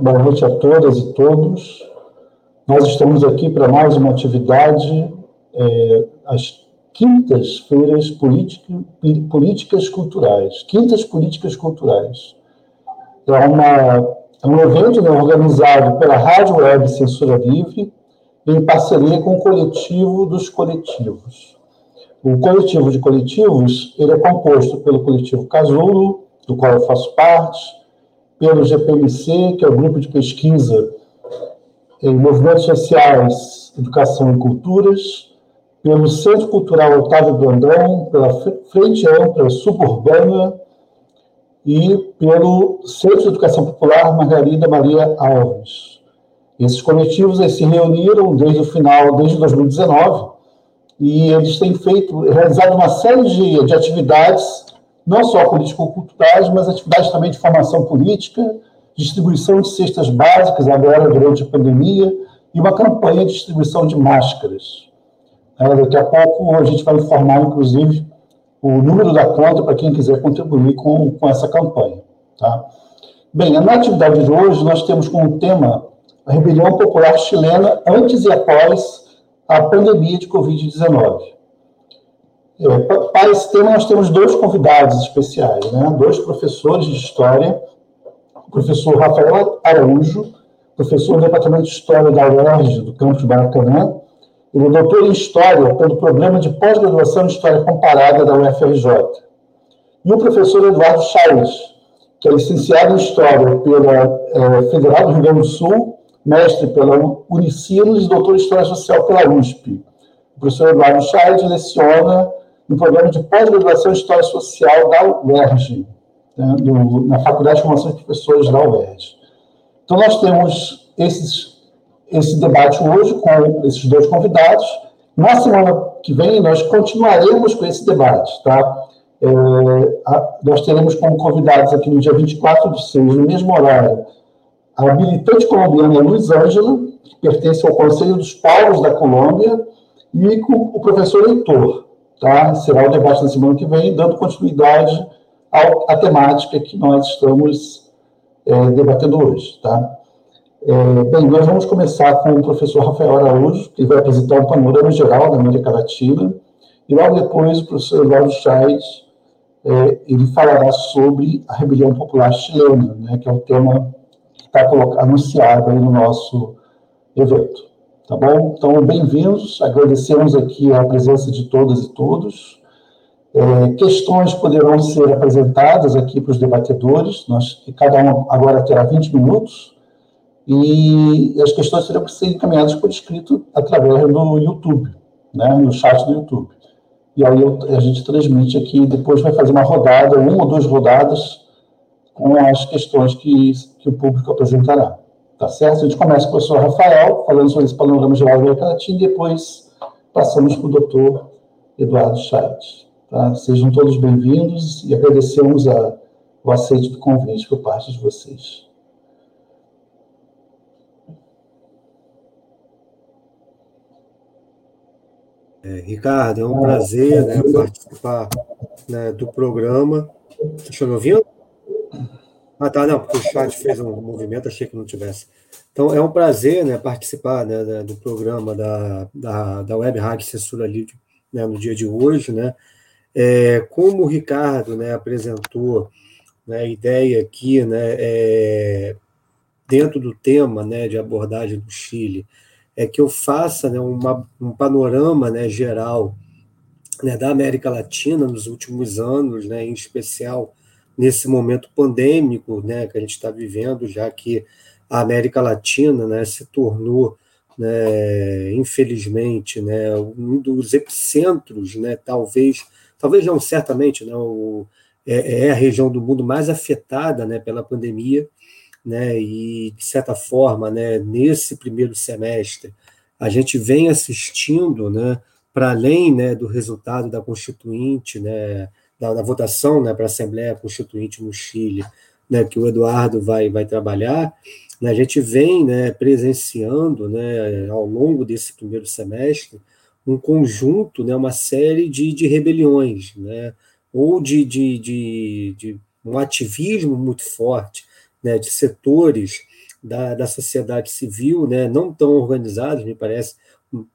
boa noite a todas e todos. Nós estamos aqui para mais uma atividade, é, as quintas-feiras políticas culturais. Quintas políticas culturais. É, uma, é um evento né, organizado pela Rádio Web Censura Livre, em parceria com o coletivo dos coletivos. O coletivo de coletivos ele é composto pelo coletivo Casulo, do qual eu faço parte, pelo GPMC, que é o Grupo de Pesquisa em Movimentos Sociais, Educação e Culturas, pelo Centro Cultural Otávio Brandão, pela Frente Ampla Suburbana e pelo Centro de Educação Popular Margarida Maria Alves. Esses coletivos se reuniram desde o final, desde 2019, e eles têm feito, realizado uma série de, de atividades não só político-culturais, mas atividades também de formação política, distribuição de cestas básicas agora durante a pandemia e uma campanha de distribuição de máscaras. Daqui a pouco a gente vai informar, inclusive, o número da conta para quem quiser contribuir com, com essa campanha. Tá? Bem, na atividade de hoje nós temos como tema a rebelião popular chilena antes e após a pandemia de Covid-19. É, para esse tema, nós temos dois convidados especiais, né? dois professores de História, o professor Rafael Araújo, professor do Departamento de História da UERJ, do campus de Maracanã, ele é doutor em História pelo Programa de Pós-Graduação em História Comparada da UFRJ. E o professor Eduardo Chaves, que é licenciado em História pela é, Federal do Rio Grande do Sul, mestre pela Unicinos e doutor em História Social pela USP. O professor Eduardo Chaves leciona no programa de pós-graduação em História Social da UERJ, né, do, na Faculdade de Formação de Professores da UERJ. Então, nós temos esses, esse debate hoje com esses dois convidados. Na semana que vem, nós continuaremos com esse debate, tá? É, a, nós teremos como convidados aqui no dia 24 de 6, no mesmo horário, a habilitante colombiana Luiz Ângela, que pertence ao Conselho dos Povos da Colômbia, e com o professor Heitor, Tá? Será o debate na semana que vem, dando continuidade ao, à temática que nós estamos é, debatendo hoje. Tá? É, bem, nós vamos começar com o professor Rafael Araújo, que vai apresentar um panorama geral da América Latina, e logo depois o professor Eduardo Chaves, é, ele falará sobre a rebelião popular chilena, né, que é o tema que está anunciado no nosso evento. Tá bom? Então, bem-vindos. Agradecemos aqui a presença de todas e todos. É, questões poderão ser apresentadas aqui para os debatedores. Nós, cada um agora terá 20 minutos. E as questões serão ser encaminhadas por escrito através do YouTube, né, no chat do YouTube. E aí a gente transmite aqui, depois vai fazer uma rodada, uma ou duas rodadas, com as questões que, que o público apresentará. Tá certo? A gente começa com o professor Rafael, falando sobre esse panorama geral da América Latina, e depois passamos para o doutor Eduardo Chaves. Tá? Sejam todos bem-vindos e agradecemos a, o aceite do convite por parte de vocês. É, Ricardo, é um prazer né, participar né, do programa. Eu me ouvindo? Ah, tá, não, porque o chat fez um movimento, achei que não tivesse. Então, é um prazer né, participar né, do programa da, da, da Web Rádio Censura Livre né, no dia de hoje. Né? É, como o Ricardo né, apresentou né, a ideia aqui, né, é, dentro do tema né, de abordagem do Chile, é que eu faça né, uma, um panorama né, geral né, da América Latina nos últimos anos, né, em especial nesse momento pandêmico né, que a gente está vivendo, já que a América Latina né, se tornou, né, infelizmente, né, um dos epicentros, né, talvez, talvez não certamente, né, o, é, é, a região do mundo mais afetada né, pela pandemia, né, e, de certa forma, né, nesse primeiro semestre, a gente vem assistindo, né, para além né, do resultado da Constituinte, né, da, da votação né, para a Assembleia Constituinte no Chile, né, que o Eduardo vai, vai trabalhar, né, a gente vem né, presenciando né, ao longo desse primeiro semestre um conjunto, né, uma série de, de rebeliões, né, ou de, de, de, de um ativismo muito forte né, de setores da, da sociedade civil, né, não tão organizados, me parece,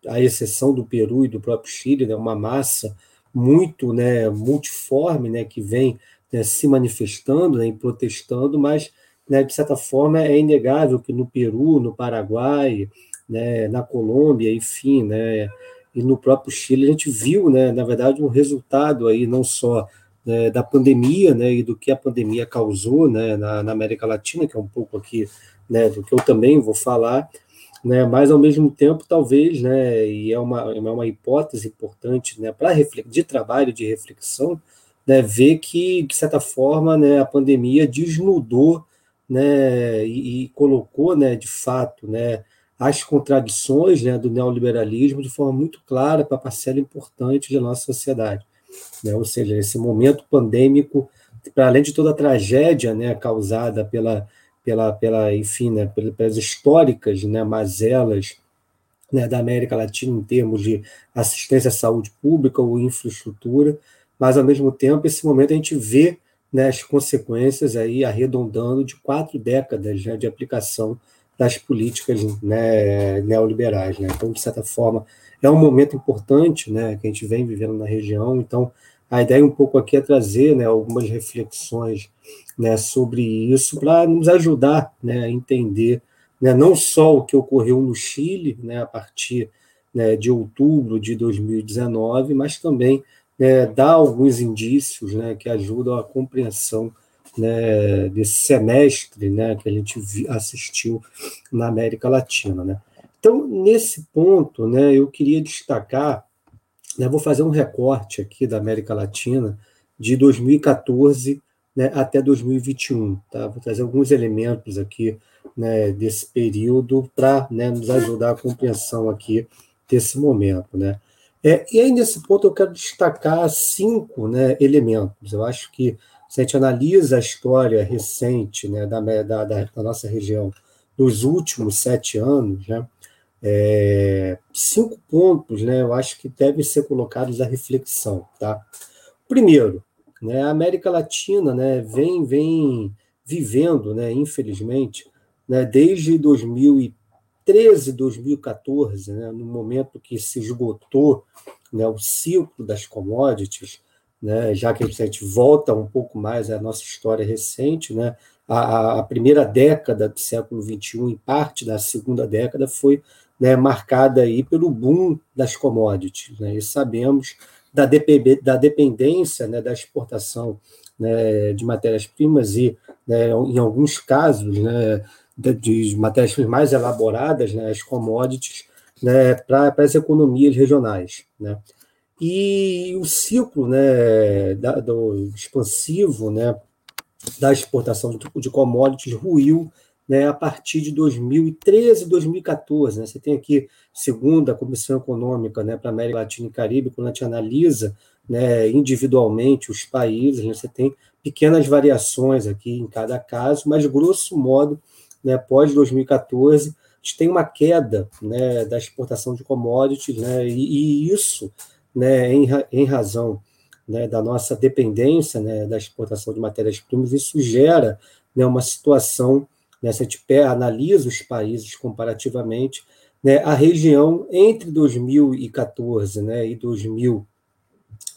à exceção do Peru e do próprio Chile, né, uma massa muito né, multiforme né, que vem né, se manifestando né, e protestando, mas, né, de certa forma, é inegável que no Peru, no Paraguai, né, na Colômbia, enfim, né, e no próprio Chile, a gente viu, né, na verdade, um resultado aí não só né, da pandemia né, e do que a pandemia causou né, na, na, América Latina, que é um pouco aqui né, do que eu também vou falar, né, mas ao mesmo tempo, talvez, né, e é uma, é uma hipótese importante né, para de trabalho, de reflexão, né, ver que, de certa forma, né, a pandemia desnudou né, e, e colocou, né, de fato, né, as contradições né, do neoliberalismo de forma muito clara para parcela importante da nossa sociedade né? ou seja, esse momento pandêmico, para além de toda a tragédia né, causada pela, pela, pela enfim, né, pelas históricas né, mazelas né, da América Latina em termos de assistência à saúde pública ou infraestrutura, mas ao mesmo tempo esse momento a gente vê né, as consequências aí arredondando de quatro décadas né, de aplicação das políticas né, neoliberais. Né? Então, de certa forma, é um momento importante né, que a gente vem vivendo na região. Então, a ideia um pouco aqui é trazer né, algumas reflexões né, sobre isso para nos ajudar né, a entender né, não só o que ocorreu no Chile né, a partir né, de outubro de 2019, mas também né, dar alguns indícios né, que ajudam a compreensão né, desse semestre né, que a gente assistiu na América Latina. Né. Então, nesse ponto, né, eu queria destacar, né, vou fazer um recorte aqui da América Latina de 2014 né, até 2021. Tá? Vou trazer alguns elementos aqui né, desse período para né, nos ajudar a compreensão aqui desse momento. Né? É, e aí, nesse ponto, eu quero destacar cinco né, elementos. Eu acho que se a gente analisa a história recente né, da, da, da, nossa região nos últimos sete anos, né, é, cinco pontos né, eu acho que devem ser colocados à reflexão. Tá? Primeiro, né, a América Latina né, vem, vem vivendo, né, infelizmente, né, desde 2013, 2014, né, no momento que se esgotou né, o ciclo das commodities, né, já que a gente volta um pouco mais à nossa história recente, né, a, a primeira década do século XXI, em parte da segunda década, foi né, marcada aí pelo boom das commodities. Né, e sabemos da, DPB, da dependência né, da exportação né, de matérias-primas e, né, em alguns casos, né, de, de matérias-primas mais elaboradas, né, as commodities, né, para as economias regionais. Né. E o ciclo né, da, do expansivo né, da exportação de commodities ruiu né, a partir de 2013 2014. Né? Você tem aqui, segundo a Comissão Econômica né, para a América Latina e Caribe, quando a gente analisa né, individualmente os países, né, você tem pequenas variações aqui em cada caso, mas, grosso modo, né, após 2014, a gente tem uma queda né, da exportação de commodities, né, e, e isso né, em, em razão né, da nossa dependência né, da exportação de matérias-primas, isso gera né, uma situação, né, se a gente analisa os países comparativamente, né, a região entre 2014 né, e 2020,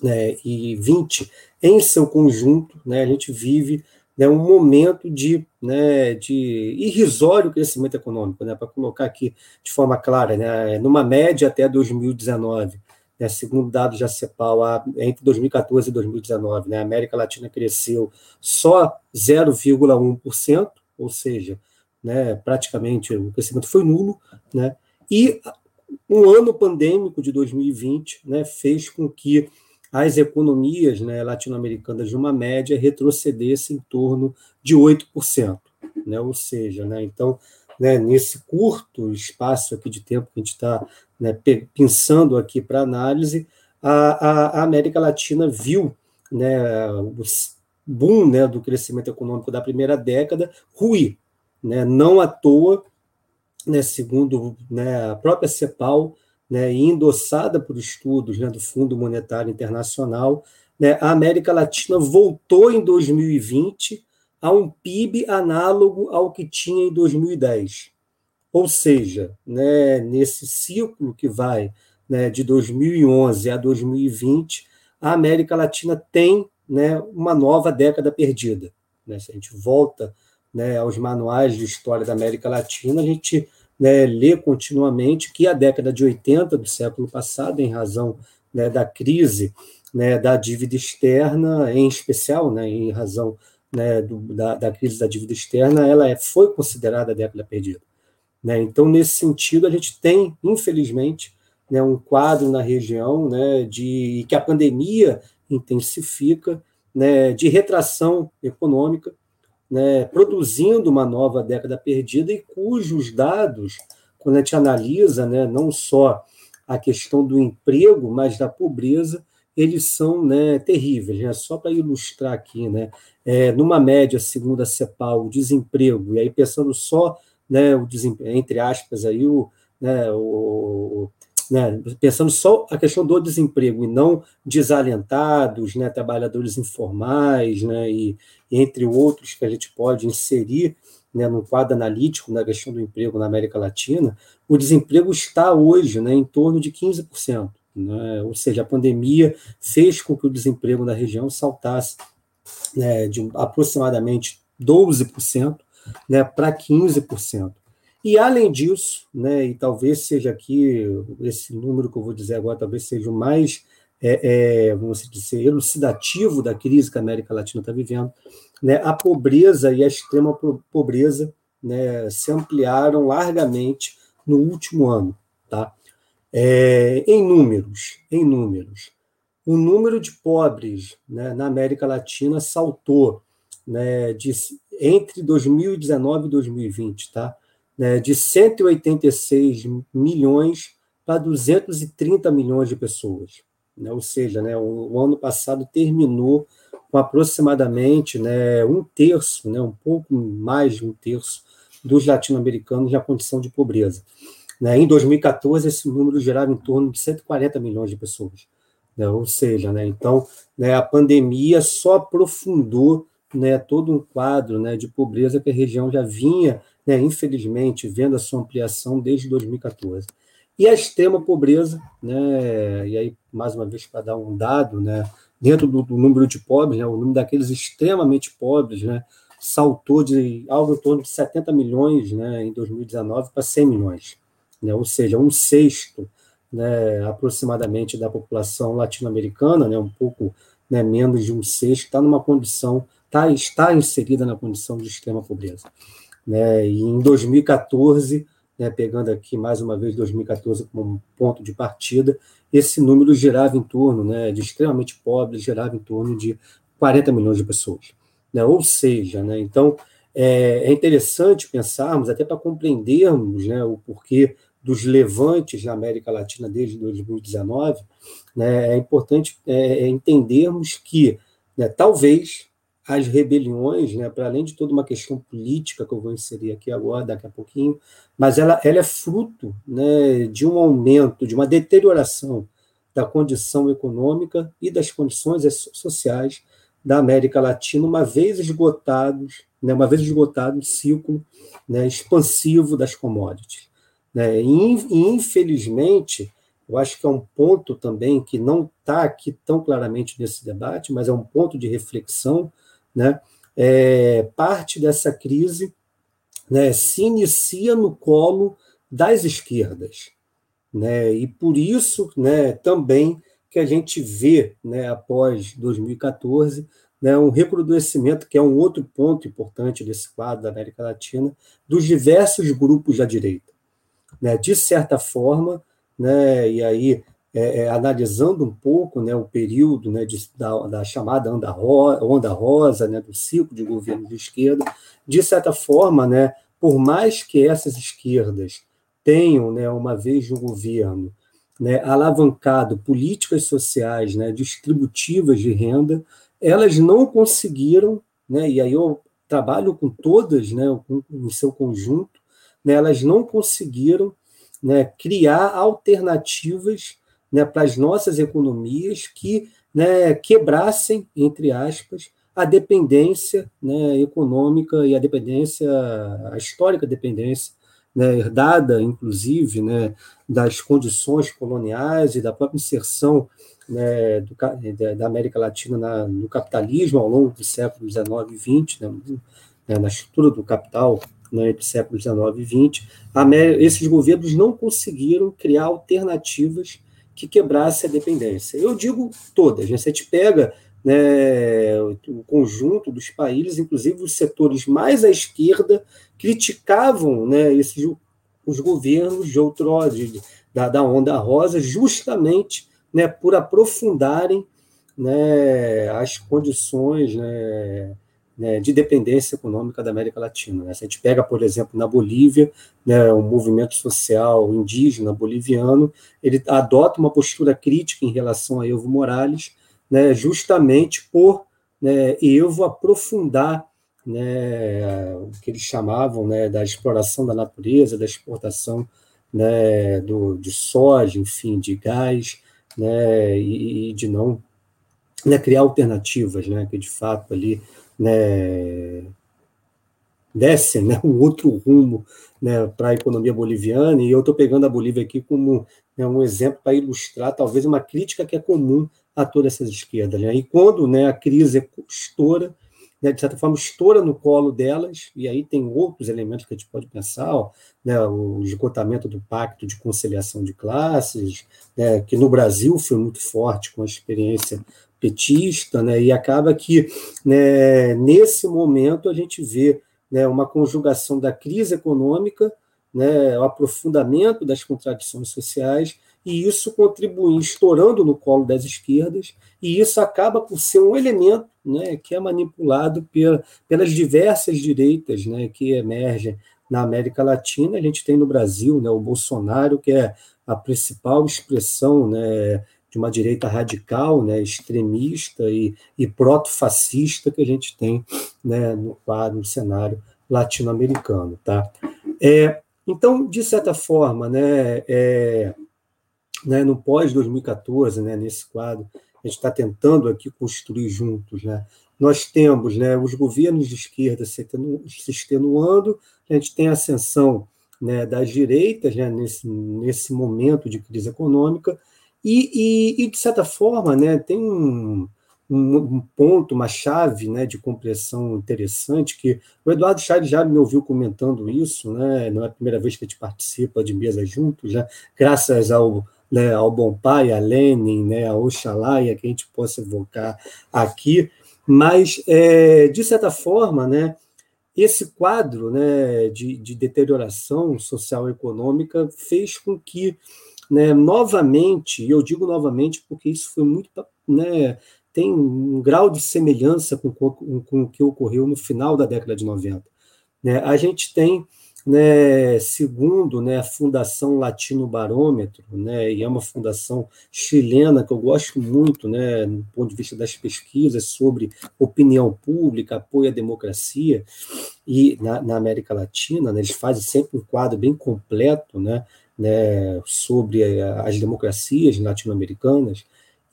né, em seu conjunto, né, a gente vive né, um momento de, né, de irrisório crescimento econômico, né, para colocar aqui de forma clara, né, numa média até 2019, né, segundo dados da CEPAL, entre 2014 e 2019, né, a América Latina cresceu só 0,1%, ou seja, né, praticamente o crescimento foi nulo, né, e um ano pandêmico de 2020 né, fez com que as economias né, latino-americanas, de uma média, retrocedessem em torno de 8%. né? ou seja, né, então, né, nesse curto espaço aqui de tempo que a gente está né, pensando aqui para análise, a, a, América Latina viu né, o boom né, do crescimento econômico da primeira década ruir. Né, não à toa, né, segundo né, a própria CEPAL, né, endossada por estudos né, do Fundo Monetário Internacional, né, a América Latina voltou em 2020 a um PIB análogo ao que tinha em 2010. Ou seja, né, nesse ciclo que vai né, de 2011 a 2020, a América Latina tem né, uma nova década perdida. Né? Se a gente volta né, aos manuais de história da América Latina, a gente né, lê continuamente que a década de 80 do século passado, em razão né, da crise né, da dívida externa, em especial, né, em razão né, do, da, da, crise da dívida externa, ela é, foi considerada a década perdida. Né? Então, nesse sentido, a gente tem, infelizmente, né, um quadro na região né, de que a pandemia intensifica, né, de retração econômica, né, produzindo uma nova década perdida e cujos dados, quando a gente analisa né, não só a questão do emprego, mas da pobreza, eles são né, terríveis. Né? Só para ilustrar aqui, né, é, numa média, segundo a CEPAL, o desemprego, e aí pensando só, né, o entre aspas, aí, o, né, o, né, pensando só a questão do desemprego e não desalentados, né, trabalhadores informais, né, e, entre outros que a gente pode inserir né, no quadro analítico na questão do emprego na América Latina, o desemprego está hoje né, em torno de 15%. Né, ou seja, a pandemia fez com que o desemprego na região saltasse né, de aproximadamente 12% né, para 15%. E, além disso, né, e talvez seja aqui, esse número que eu vou dizer agora, talvez seja o mais, é, é, vamos dizer, elucidativo da crise que a América Latina está vivendo, né, a pobreza e a extrema pobreza né, se ampliaram largamente no último ano. Tá? É, em números, em números, o número de pobres né, na América Latina saltou né, de, entre 2019 e 2020, tá? Né, de 186 milhões para 230 milhões de pessoas. Né? Ou seja, né, o, o, ano passado terminou com aproximadamente né, um terço, né, um pouco mais de um terço dos latino-americanos na condição de pobreza. Né? Em 2014, esse número gerava em torno de 140 milhões de pessoas. Né? Ou seja, né, então né, a pandemia só aprofundou né, todo um quadro né, de pobreza que a região já vinha né, infelizmente, vendo a sua ampliação desde 2014. E a extrema pobreza, né, e aí, mais uma vez, para dar um dado, né, dentro do, do número de pobres, né, o número daqueles extremamente pobres, né, saltou de algo em torno de 70 milhões né, em 2019 para 100 milhões, né, ou seja, um sexto né, aproximadamente da população latino-americana, né, um pouco né, menos de um sexto, está numa condição, tá, está inserida na condição de extrema pobreza. Né? E em 2014, né, pegando aqui mais uma vez 2014 como ponto de partida, esse número girava em torno né, de extremamente pobres, girava em torno de 40 milhões de pessoas. Né? Ou seja, né, então é, é interessante pensarmos, até para compreendermos né, o porquê dos levantes na América Latina desde 2019, né, é importante é, é entendermos que né, talvez as rebeliões, né, para além de toda uma questão política que eu vou inserir aqui agora, daqui a pouquinho, mas ela, ela é fruto né, de um aumento, de uma deterioração da condição econômica e das condições sociais da América Latina, uma vez esgotados, né, uma vez esgotado o ciclo né, expansivo das commodities. Né, e, infelizmente, eu acho que é um ponto também que não está aqui tão claramente nesse debate, mas é um ponto de reflexão né, é, parte dessa crise né, se inicia no colo das esquerdas. Né, e por isso né, também que a gente vê, né, após 2014, né, um recrudescimento, que é um outro ponto importante desse quadro da América Latina, dos diversos grupos da direita. Né, de certa forma, né, e aí é, é, analisando um pouco né, o período né, de, da, da, chamada onda, ro, onda rosa, né, do ciclo de governo de esquerda, de certa forma, né, por mais que essas esquerdas tenham, né, uma vez no governo, né, alavancado políticas sociais né, distributivas de renda, elas não conseguiram, né, e aí eu trabalho com todas né, no seu conjunto, né, elas não conseguiram né, criar alternativas né, para as nossas economias que né, quebrassem, entre aspas, a dependência né, econômica e a dependência, a histórica dependência, né, herdada, inclusive, né, das condições coloniais e da própria inserção né, do, da América Latina na, no capitalismo ao longo do século XIX e XX, né, né, na estrutura do capital né, entre séculos XIX e XX, esses governos não conseguiram criar alternativas que quebrassem a dependência. Eu digo todas, né, você pega né, o conjunto dos países, inclusive os setores mais à esquerda, criticavam né, esses, os governos de outrora, de, da, da onda rosa, justamente né, por aprofundarem né, as condições né, né, de dependência econômica da América Latina. Né? Se a gente pega, por exemplo, na Bolívia, né, o movimento social indígena boliviano, ele adota uma postura crítica em relação a Evo Morales, né, justamente por né, Evo aprofundar né, o que eles chamavam né, da exploração da natureza, da exportação né, do, de soja, enfim, de gás, né, e, e de não né, criar alternativas, né, que de fato ali né, né, um outro rumo né, para a economia boliviana, e eu estou pegando a Bolívia aqui como né, um exemplo para ilustrar talvez uma crítica que é comum a todas essas esquerdas. Né? E quando né, a crise estoura, né, de certa forma, estoura no colo delas, e aí tem outros elementos que a gente pode pensar, ó, né, o esgotamento do pacto de conciliação de classes, né, que no Brasil foi muito forte com a experiência petista, né, e acaba que, né, nesse momento, a gente vê né, uma conjugação da crise econômica, né, o aprofundamento das contradições sociais, e isso contribui estourando no colo das esquerdas, e isso acaba por ser um elemento né, que é manipulado pela, pelas diversas direitas né, que emergem na América Latina. A gente tem no Brasil né, o Bolsonaro, que é a principal expressão né, de uma direita radical, né, extremista e, e proto-fascista que a gente tem né, no quadro, no cenário latino-americano. Tá? É, então, de certa forma, né, é, né, no pós-2014, né, nesse quadro, a gente está tentando aqui construir juntos. Né? Nós temos né, os governos de esquerda se extenuando, a gente tem a ascensão né, das direitas né, nesse, nesse momento de crise econômica, e, e, e, de certa forma, né, tem um, um, um, ponto, uma chave né, de compreensão interessante, que o Eduardo Chaves já me ouviu comentando isso, né, não é a primeira vez que a gente participa de mesa juntos, né, graças ao, né, ao Bom Pai, a Lenin, né, a Oxalá, a que a gente possa evocar aqui, mas, é, de certa forma, né, esse quadro né, de, de deterioração social e econômica fez com que né, novamente, e eu digo novamente porque isso foi muito. Né, tem um grau de semelhança com, com, com o que ocorreu no final da década de 90. Né, a gente tem, né, segundo né, a Fundação Latino Barômetro, né, e é uma fundação chilena que eu gosto muito, né, do ponto de vista das pesquisas sobre opinião pública, apoio à democracia, e na, na América Latina, né, eles fazem sempre um quadro bem completo, né, né, sobre as democracias latino-americanas.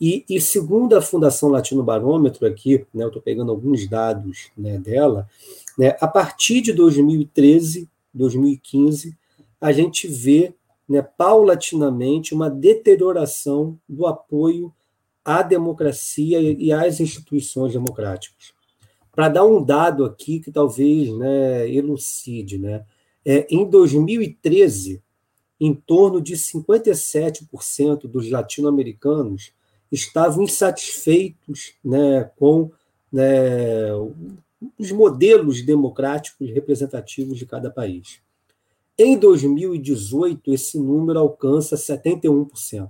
E, e, segundo a Fundação Latino Barômetro, aqui, né, eu estou pegando alguns dados né, dela, né, a partir de 2013, 2015, a gente vê né, paulatinamente uma deterioração do apoio à democracia e às instituições democráticas. Para dar um dado aqui que talvez né, elucide, né, é, em 2013, em torno de 57% dos latino-americanos estavam insatisfeitos né, com né, os modelos democráticos representativos de cada país. Em 2018, esse número alcança 71%.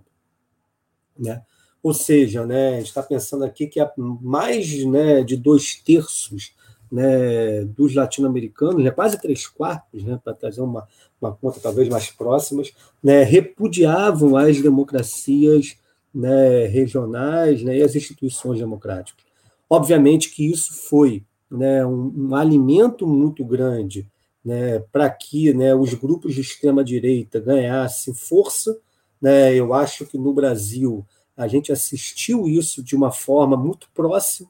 Né? Ou seja, né, a gente está pensando aqui que mais né, de dois terços né, dos latino-americanos, né, quase três quartos, né, para trazer uma, uma conta talvez mais próximas, né, repudiavam as democracias né, regionais né, e as instituições democráticas. Obviamente que isso foi né, um, um alimento muito grande né, para que né, os grupos de extrema-direita ganhassem força. Né, eu acho que no Brasil a gente assistiu isso de uma forma muito próxima.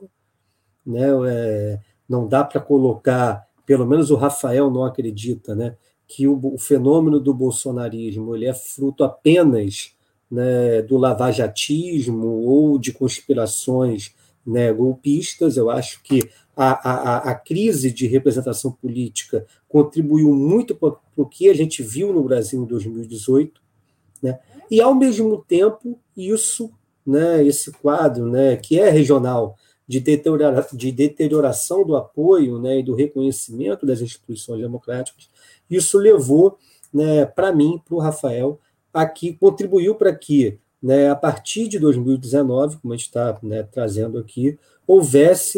Né, é, não dá para colocar, pelo menos o Rafael não acredita, né, que o, o fenômeno do bolsonarismo ele é fruto apenas né, do lavajatismo ou de conspirações né, golpistas. Eu acho que a, a, a crise de representação política contribuiu muito para o que a gente viu no Brasil em 2018, né? e, ao mesmo tempo, isso, né, esse quadro né, que é regional, de, deteriora, de deterioração do apoio né, e do reconhecimento das instituições democráticas, isso levou, né, para mim, para o Rafael, aqui contribuiu para que, né, a partir de 2019, como a gente está né, trazendo aqui, houvesse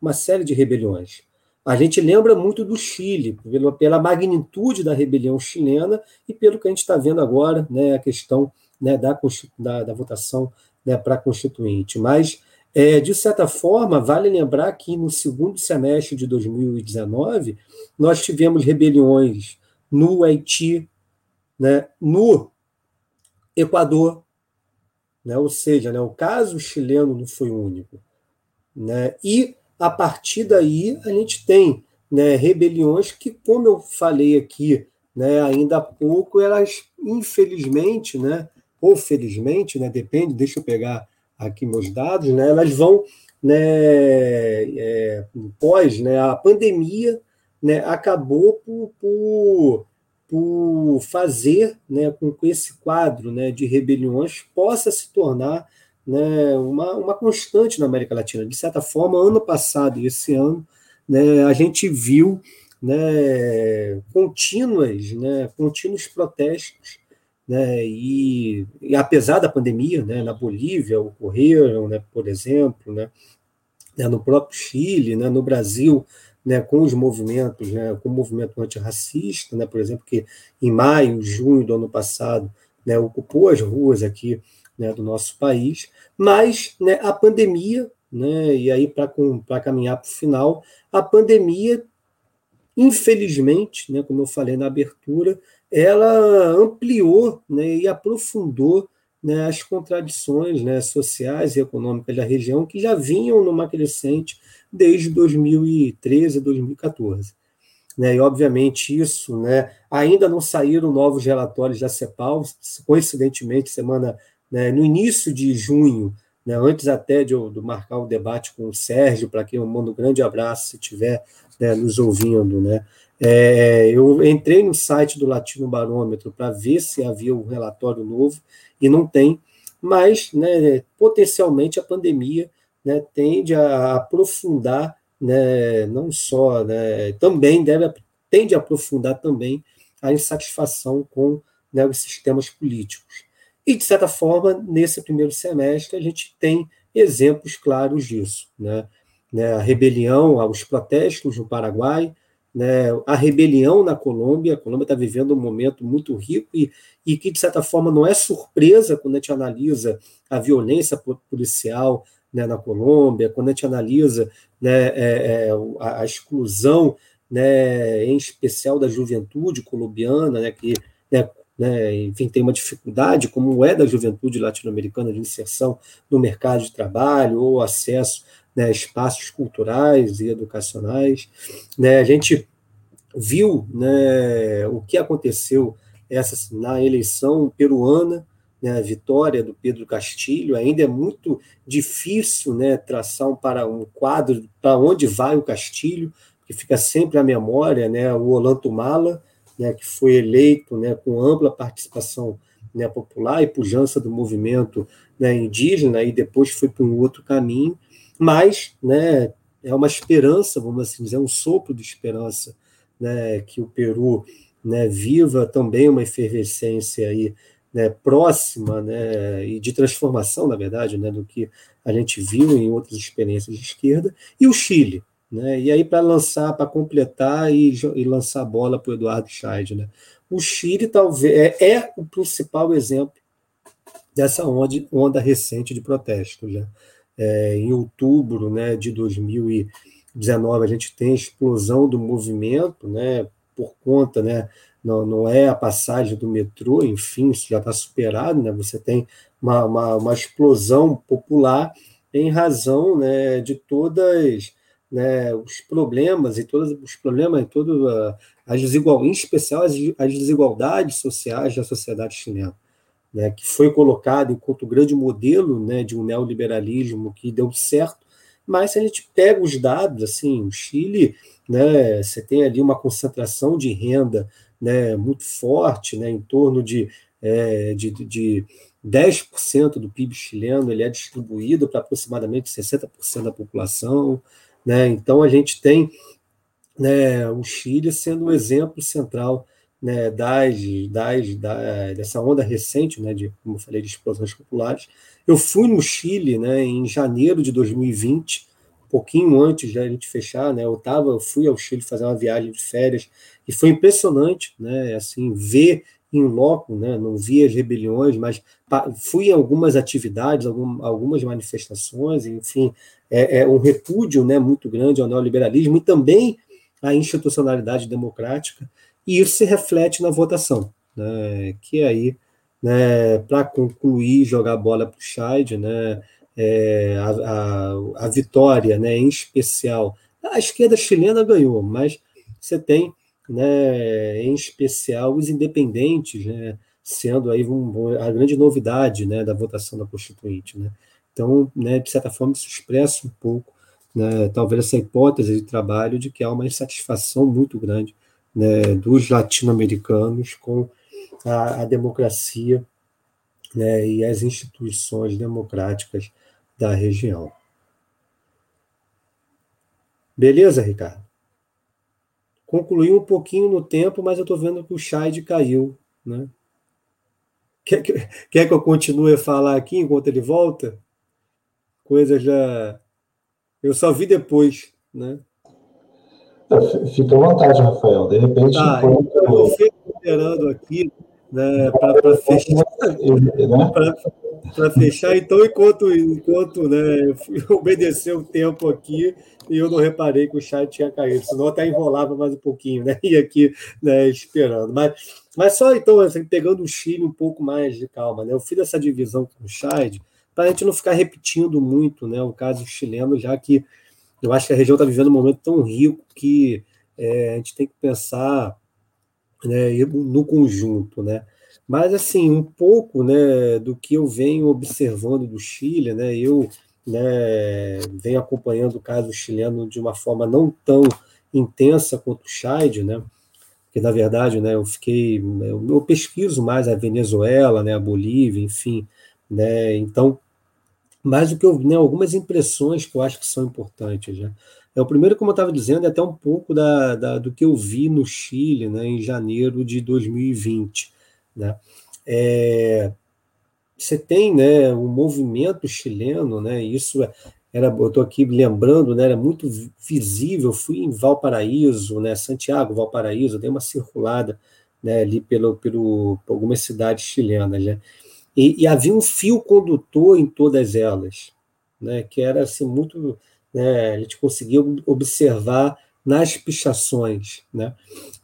uma série de rebeliões. A gente lembra muito do Chile, pela magnitude da rebelião chilena e pelo que a gente está vendo agora, né, a questão né, da, da, da, votação né, para Constituinte. Mas, é, de certa forma, vale lembrar que no segundo semestre de 2019, nós tivemos rebeliões no Haiti, né, no Equador, né, ou seja, né, o caso chileno não foi único. Né? E, a partir daí, a gente tem né, rebeliões que, como eu falei aqui né, ainda há pouco, elas, infelizmente, né, ou felizmente, né, depende, deixa eu pegar aqui meus dados, né, elas vão, né, é, pós né, a pandemia, né, acabou por, por, por fazer né, com que esse quadro né, de rebeliões possa se tornar né, uma, uma constante na América Latina. De certa forma, ano passado e esse ano, né, a gente viu né, contínuas, né, contínuos protestos, né, e, e apesar da pandemia, né, na Bolívia ocorreram, né, por exemplo, né, né, no próprio Chile, né, no Brasil, né, com os movimentos, né, com o movimento antirracista, né, por exemplo, que em maio, junho do ano passado, né, ocupou as ruas aqui né, do nosso país, mas né, a pandemia, né, e aí para caminhar para o final, a pandemia, infelizmente, né, como eu falei na abertura, ela ampliou né, e aprofundou né, as contradições né, sociais e econômicas da região que já vinham numa crescente desde 2013 a 2014. Né, e, obviamente, isso, né, ainda não saíram novos relatórios da CEPAL, coincidentemente, semana né, no início de junho, né, antes até de eu de marcar o debate com o Sérgio, para quem eu mando um grande abraço se estiver né, nos ouvindo, né, é, eu entrei no site do Latino Barômetro para ver se havia um relatório novo e não tem, mas né, potencialmente a pandemia né, tende a aprofundar, né, não só, né, também deve tende a aprofundar também a insatisfação com né, os sistemas políticos. E, de certa forma, nesse primeiro semestre, a gente tem exemplos claros disso. Né? a rebelião, os protestos no Paraguai, né? a rebelião na Colômbia. A Colômbia está vivendo um momento muito rico e, e que, de certa forma, não é surpresa quando a gente analisa a violência policial né, na Colômbia, quando a gente analisa né, é, é, a, a, exclusão, né, em especial da juventude colombiana, né, que né, né, enfim, tem uma dificuldade, como é da juventude latino-americana, de inserção no mercado de trabalho ou acesso né, espaços culturais e educacionais. Né, a gente viu né, o que aconteceu essa, na eleição peruana, né, a vitória do Pedro Castilho, ainda é muito difícil né, traçar um, para um quadro para onde vai o Castilho, que fica sempre a memória, né, o Olantumala, né, que foi eleito né, com ampla participação né, popular e pujança do movimento né, indígena, e depois foi para um outro caminho, mas né, é uma esperança, vamos assim dizer, um sopro de esperança né, que o Peru né, viva também uma efervescência aí, né, próxima né, e de transformação, na verdade, né, do que a gente viu em outras experiências de esquerda, e o Chile. Né, e aí, para lançar, para completar e, e, lançar a bola para o Eduardo Scheid. Né, o Chile talvez é, é, o principal exemplo dessa onda, onda recente de protestos. Né. É, em outubro né, de 2019, a gente tem a explosão do movimento, né, por conta né, não, não é a passagem do metrô, enfim, isso já está superado, né? Você tem uma, uma, uma, explosão popular em razão né, de todas né, os problemas e todos os problemas e todas as desigualdades, em especial as, as desigualdades sociais da sociedade chilena. Né, que foi colocado enquanto grande modelo né, de um neoliberalismo que deu certo, mas se a gente pega os dados, assim, o Chile, né, você tem ali uma concentração de renda né, muito forte, né, em torno de, é, de, de 10% do PIB chileno, ele é distribuído para aproximadamente 60% da população. Né, então, a gente tem né, o Chile sendo um exemplo central né, das, das, da, dessa onda recente, né, de, como eu falei, de explosões populares. Eu fui no Chile né, em janeiro de 2020, um pouquinho antes da gente fechar, né, eu, tava, eu fui ao Chile fazer uma viagem de férias e foi impressionante, né, assim, ver em loco, né, não vi as rebeliões, mas fui em algumas atividades, algumas manifestações, enfim, é, é um repúdio né, muito grande ao neoliberalismo e também à institucionalidade democrática, e isso se reflete na votação, né, que aí, né, para concluir, jogar a bola para o Scheid, né, é, a, a, a vitória, né, em especial, a esquerda chilena ganhou, mas você tem né, em especial os independentes, né, sendo aí um, a grande novidade né, da votação da Constituinte. Né. Então, né, de certa forma, isso expressa um pouco, né, talvez essa hipótese de trabalho de que há uma insatisfação muito grande né, dos latino-americanos com a, a democracia né, e as instituições democráticas da região. Beleza, Ricardo? concluiu um pouquinho no tempo, mas eu estou vendo que o Scheid caiu. Né? Quer, que, quer que eu continue a falar aqui enquanto ele volta? Coisa já. Eu só vi depois. Né? Fica à vontade, Rafael. De repente. Tá, enquanto... eu estou esperando aqui né, para fechar. Né? Fechar, então, enquanto, enquanto né, eu obedecer o tempo aqui, e eu não reparei que o chat tinha caído, senão até enrolava mais um pouquinho, né? E aqui né, esperando. Mas, mas só então, assim, pegando o Chile um pouco mais de calma, né? Eu fiz essa divisão com o chat para a gente não ficar repetindo muito né, o caso chileno, já que eu acho que a região está vivendo um momento tão rico que é, a gente tem que pensar né, no conjunto, né? Mas, assim, um pouco né, do que eu venho observando do Chile, né, eu né, venho acompanhando o caso chileno de uma forma não tão intensa quanto o Scheid, né, porque, na verdade, né, eu fiquei, eu pesquiso mais a Venezuela, né, a Bolívia, enfim, né, então, mais do que eu, né, algumas impressões que eu acho que são importantes, né, é o primeiro, como eu estava dizendo, é até um pouco da, da, do que eu vi no Chile, né, em janeiro de 2020, né? É, você tem né, um movimento chileno, né, isso é, era, eu estou aqui lembrando, né, era muito visível. Eu fui em Valparaíso, né, Santiago, Valparaíso, dei uma circulada né, ali pelo, pelo, algumas cidades chilenas. Né, e, e, havia um fio condutor em todas elas, né, que era assim, muito. Né, a gente conseguia observar nas pichações. Né,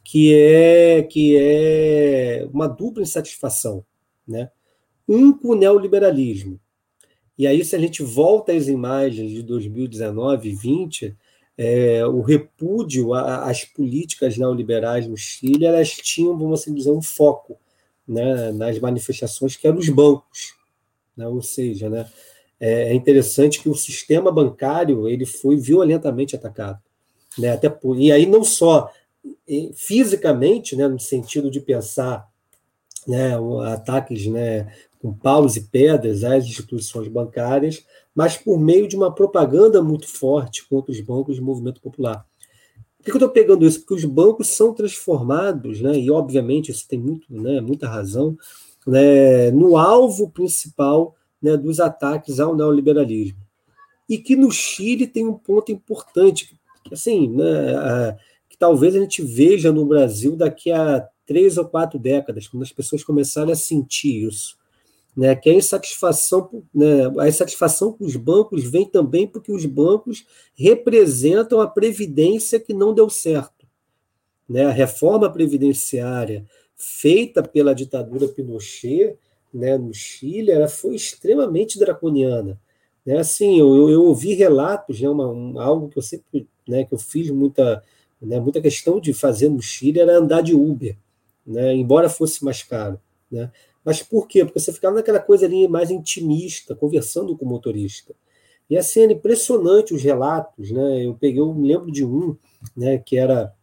que é que é uma dupla insatisfação, né? Um com o neoliberalismo. E aí, se a gente volta às imagens de 2019 e 20, é, o repúdio às políticas neoliberais no Chile, elas tinham, vamos assim dizer, um foco né, nas manifestações que eram os bancos. Né? Ou seja, né, é, é interessante que o sistema bancário ele foi violentamente atacado. Né? Até por, e aí não só fisicamente, né, no sentido de pensar né, ataques né, com paus e pedras às instituições bancárias, mas por meio de uma propaganda muito forte contra os bancos do movimento popular. Por que eu estou pegando isso? Porque os bancos são transformados, né, e obviamente isso tem muito, né, muita razão, né, no alvo principal né, dos ataques ao neoliberalismo. E que no Chile tem um ponto importante, que, assim, né, que talvez a gente veja no Brasil daqui a três ou quatro décadas, quando as pessoas começarem a sentir isso. Né, que a insatisfação, né, a insatisfação com os bancos vem também porque os bancos representam a previdência que não deu certo. Né, a reforma previdenciária feita pela ditadura Pinochet né, no Chile ela foi extremamente draconiana. Né, assim, eu, eu ouvi relatos, né, uma, um, algo que eu sempre né, que eu fiz muita, né, muita questão de fazer no Chile era andar de Uber, né, embora fosse mais caro. Né? Mas por quê? Porque você ficava naquela coisa ali mais intimista, conversando com o motorista. E assim, era impressionante os relatos. Né? Eu peguei, eu me lembro de um né, que era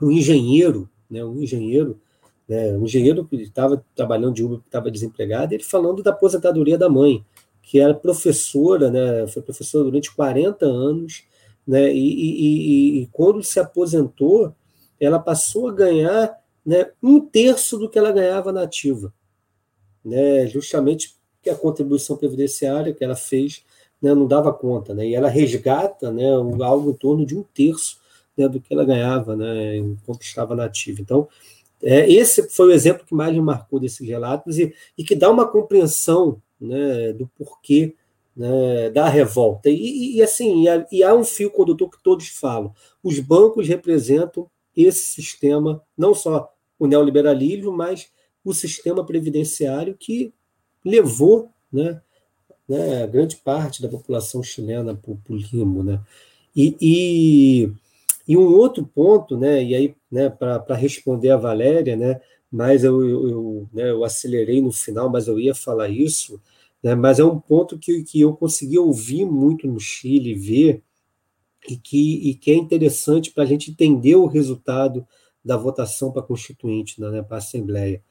um engenheiro, né, um engenheiro, né, um engenheiro que estava trabalhando de Uber, que estava desempregado, ele falando da aposentadoria da mãe, que era professora, né, foi professora durante 40 anos, né, e, e, e, e quando se aposentou, ela passou a ganhar né, um terço do que ela ganhava na ativa, né, justamente porque a contribuição previdenciária que ela fez né, não dava conta, né, e ela resgata né, algo em torno de um terço né, do que ela ganhava né, enquanto estava na ativa. Então, é, esse foi o exemplo que mais me marcou desses relatos e, e que dá uma compreensão né, do porquê né, da revolta. E, e assim, e há, e há, um fio condutor que todos falam: os bancos representam esse sistema, não só o neoliberalismo, mas o sistema previdenciário que levou né, né, grande parte da população chilena para o limo. Né? E, e, e, um outro ponto, né, e aí né, para responder a Valéria, né, mas eu, eu, eu, né, eu acelerei no final, mas eu ia falar isso, né? Mas é um ponto que, que eu consegui ouvir muito no Chile, ver, e que, e que é interessante para a gente entender o resultado da votação para a Constituinte, né, para a Assembleia.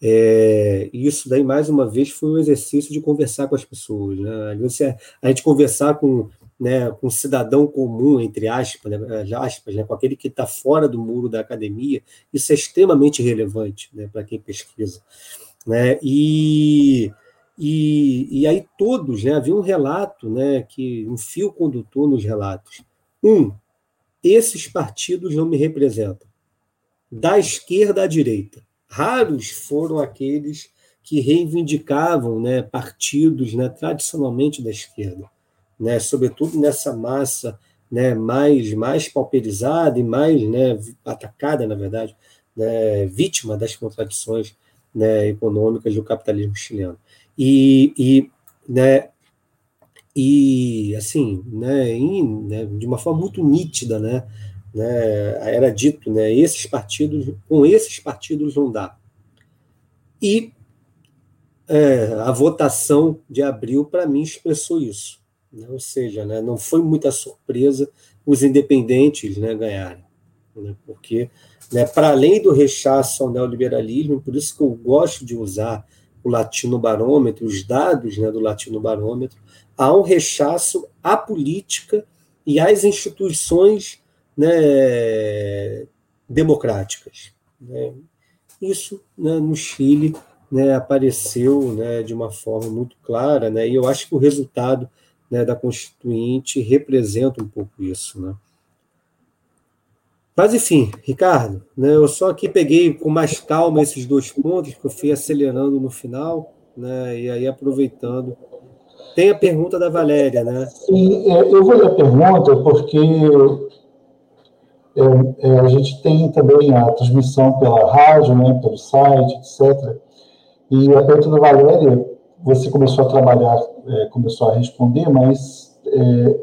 É, isso daí, mais uma vez, foi um exercício de conversar com as pessoas. Né? Você, a gente conversar com, né, com um cidadão comum, entre aspas, né, aspas né, com aquele que está fora do muro da academia, isso é extremamente relevante né, para quem pesquisa. Né? E e, e aí todos, né, havia um relato, né, que um fio condutor nos relatos. Um, esses partidos não me representam. Da esquerda à direita. Raros foram aqueles que reivindicavam né, partidos né, tradicionalmente da esquerda, né, sobretudo nessa massa né, mais, mais pauperizada e mais né, atacada, na verdade, né, vítima das contradições né, econômicas do capitalismo chileno. E, e, né, e assim, né, em, né, de uma forma muito nítida, né, né, era dito, né, esses partidos, com esses partidos não dá. E é, a votação de abril, para mim, expressou isso. Né, ou seja, né, não foi muita surpresa os independentes né, ganharem. Né, porque, né, para além do rechaço ao neoliberalismo, por isso que eu gosto de usar o Latino Barômetro, os dados né, do Latino Barômetro, há um rechaço à política e às instituições né, democráticas. Né. Isso né, no Chile né, apareceu né, de uma forma muito clara, né, e eu acho que o resultado da Constituinte representa um pouco isso. Mas, enfim, Ricardo, eu só aqui peguei com mais calma esses dois pontos, que eu fui acelerando no final, e aí aproveitando. Tem a pergunta da Valéria, né? Sim, é, eu vou ler a pergunta porque é, é, a gente tem também a transmissão pela rádio, né, pelo site, etc. E a pergunta da Valéria, você começou a trabalhar, é, começou a responder, mas é,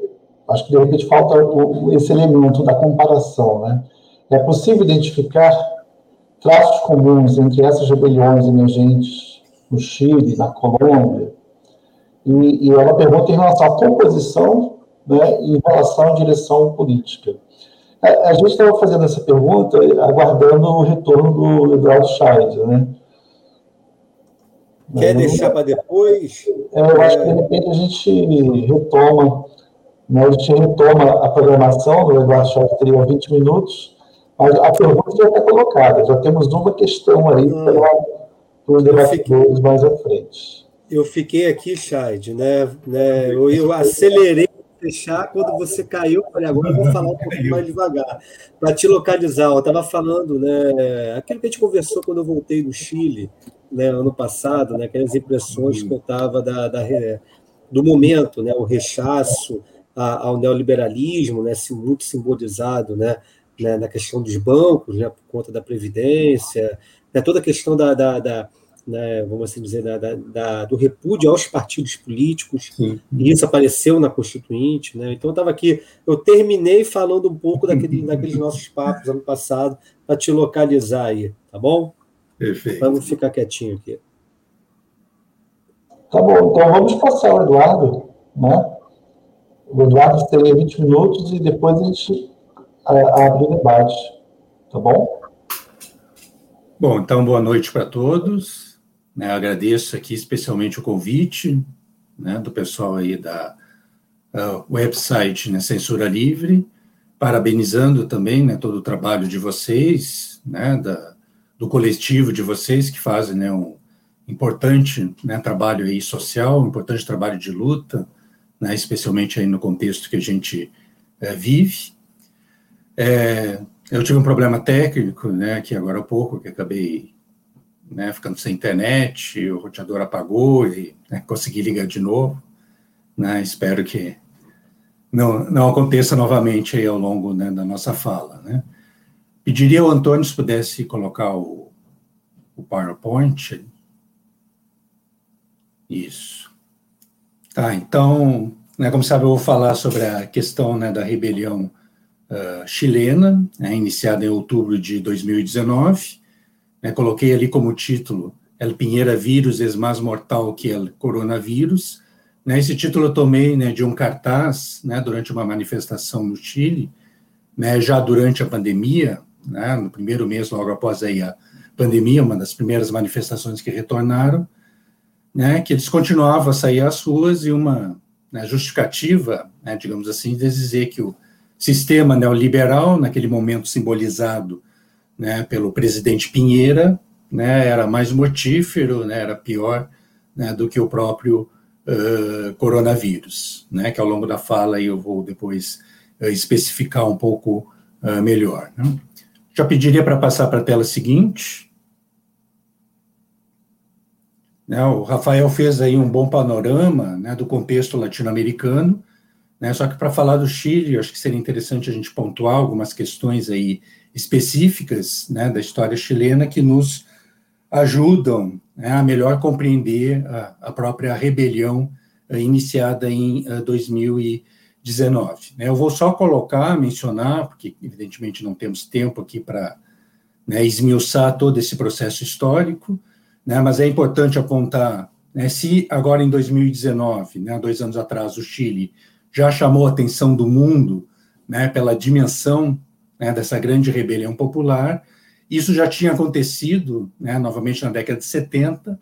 acho que de repente falta o, esse elemento da comparação. Né? É possível identificar traços comuns entre essas rebeliões emergentes no Chile, na Colômbia, e, e é uma pergunta em relação à composição né, em relação à direção política. A, a gente estava fazendo essa pergunta aguardando o retorno do Eduardo Scheid, né? Quer deixar para depois? É, eu acho que de repente a gente retoma né? A gente retoma a programação do Eduardo Chaves, teria 20 minutos, mas a pergunta já está colocada, já temos uma questão aí hum. para os debatedores mais à frente. Eu fiquei aqui, Chad, né? né eu, eu acelerei fechar quando você caiu. Falei, agora eu vou falar um pouquinho mais devagar, para te localizar. Eu estava falando, né? Aquilo que a gente conversou quando eu voltei do Chile, né, ano passado, né? Aquelas impressões que eu estava da, da, do momento, né? O rechaço ao neoliberalismo, né? Muito simbolizado, né? né? Na questão dos bancos, né? Por conta da previdência, né, toda a questão da, da, da né, vamos assim dizer, da, da, do repúdio aos partidos políticos, Sim. e isso apareceu na Constituinte. Né? Então, eu estava aqui, eu terminei falando um pouco daquele, daqueles nossos papos ano passado, para te localizar aí, tá bom? Perfeito. Para não ficar quietinho aqui. Tá bom, então vamos passar o Eduardo, né? O Eduardo teria 20 minutos e depois a gente abre o debate, tá bom? Bom, então boa noite para todos. Né, agradeço aqui especialmente o convite né, do pessoal aí da uh, website né, Censura Livre, parabenizando também né, todo o trabalho de vocês, né, da, do coletivo de vocês que fazem né, um importante né, trabalho aí social, um importante trabalho de luta, né, especialmente aí no contexto que a gente é, vive. É, eu tive um problema técnico, né, que agora há pouco, que acabei né, ficando sem internet, o roteador apagou e né, consegui ligar de novo. Né, espero que não, não aconteça novamente aí ao longo né, da nossa fala. Né. Pediria ao Antônio se pudesse colocar o, o PowerPoint. Isso. Tá, então, né, como sabe, eu vou falar sobre a questão né, da rebelião uh, chilena, né, iniciada em outubro de 2019, né, coloquei ali como título El Pinheira Vírus es mais mortal que el coronavírus. Né, esse título eu tomei né, de um cartaz né, durante uma manifestação no Chile, né, já durante a pandemia, né, no primeiro mês, logo após aí a pandemia, uma das primeiras manifestações que retornaram, que eles continuavam a sair às ruas e uma justificativa, digamos assim, de dizer que o sistema neoliberal, naquele momento simbolizado né, pelo presidente Pinheira, né, era mais mortífero, né, era pior né, do que o próprio uh, coronavírus, né, que ao longo da fala eu vou depois uh, especificar um pouco uh, melhor. Né. Já pediria para passar para a tela seguinte. Né, o Rafael fez aí um bom panorama né, do contexto latino-americano, né, só que para falar do Chile, acho que seria interessante a gente pontuar algumas questões aí específicas né, da história chilena que nos ajudam né, a melhor compreender a, a própria rebelião uh, iniciada em uh, 2019. Né, eu vou só colocar, mencionar, porque evidentemente não temos tempo aqui para né, esmiuçar todo esse processo histórico, né, mas é importante apontar, né, se agora em 2019, né, dois anos atrás, o Chile já chamou a atenção do mundo pela dimensão né, dessa grande rebelião popular. Isso já tinha acontecido, né, novamente na década de 70,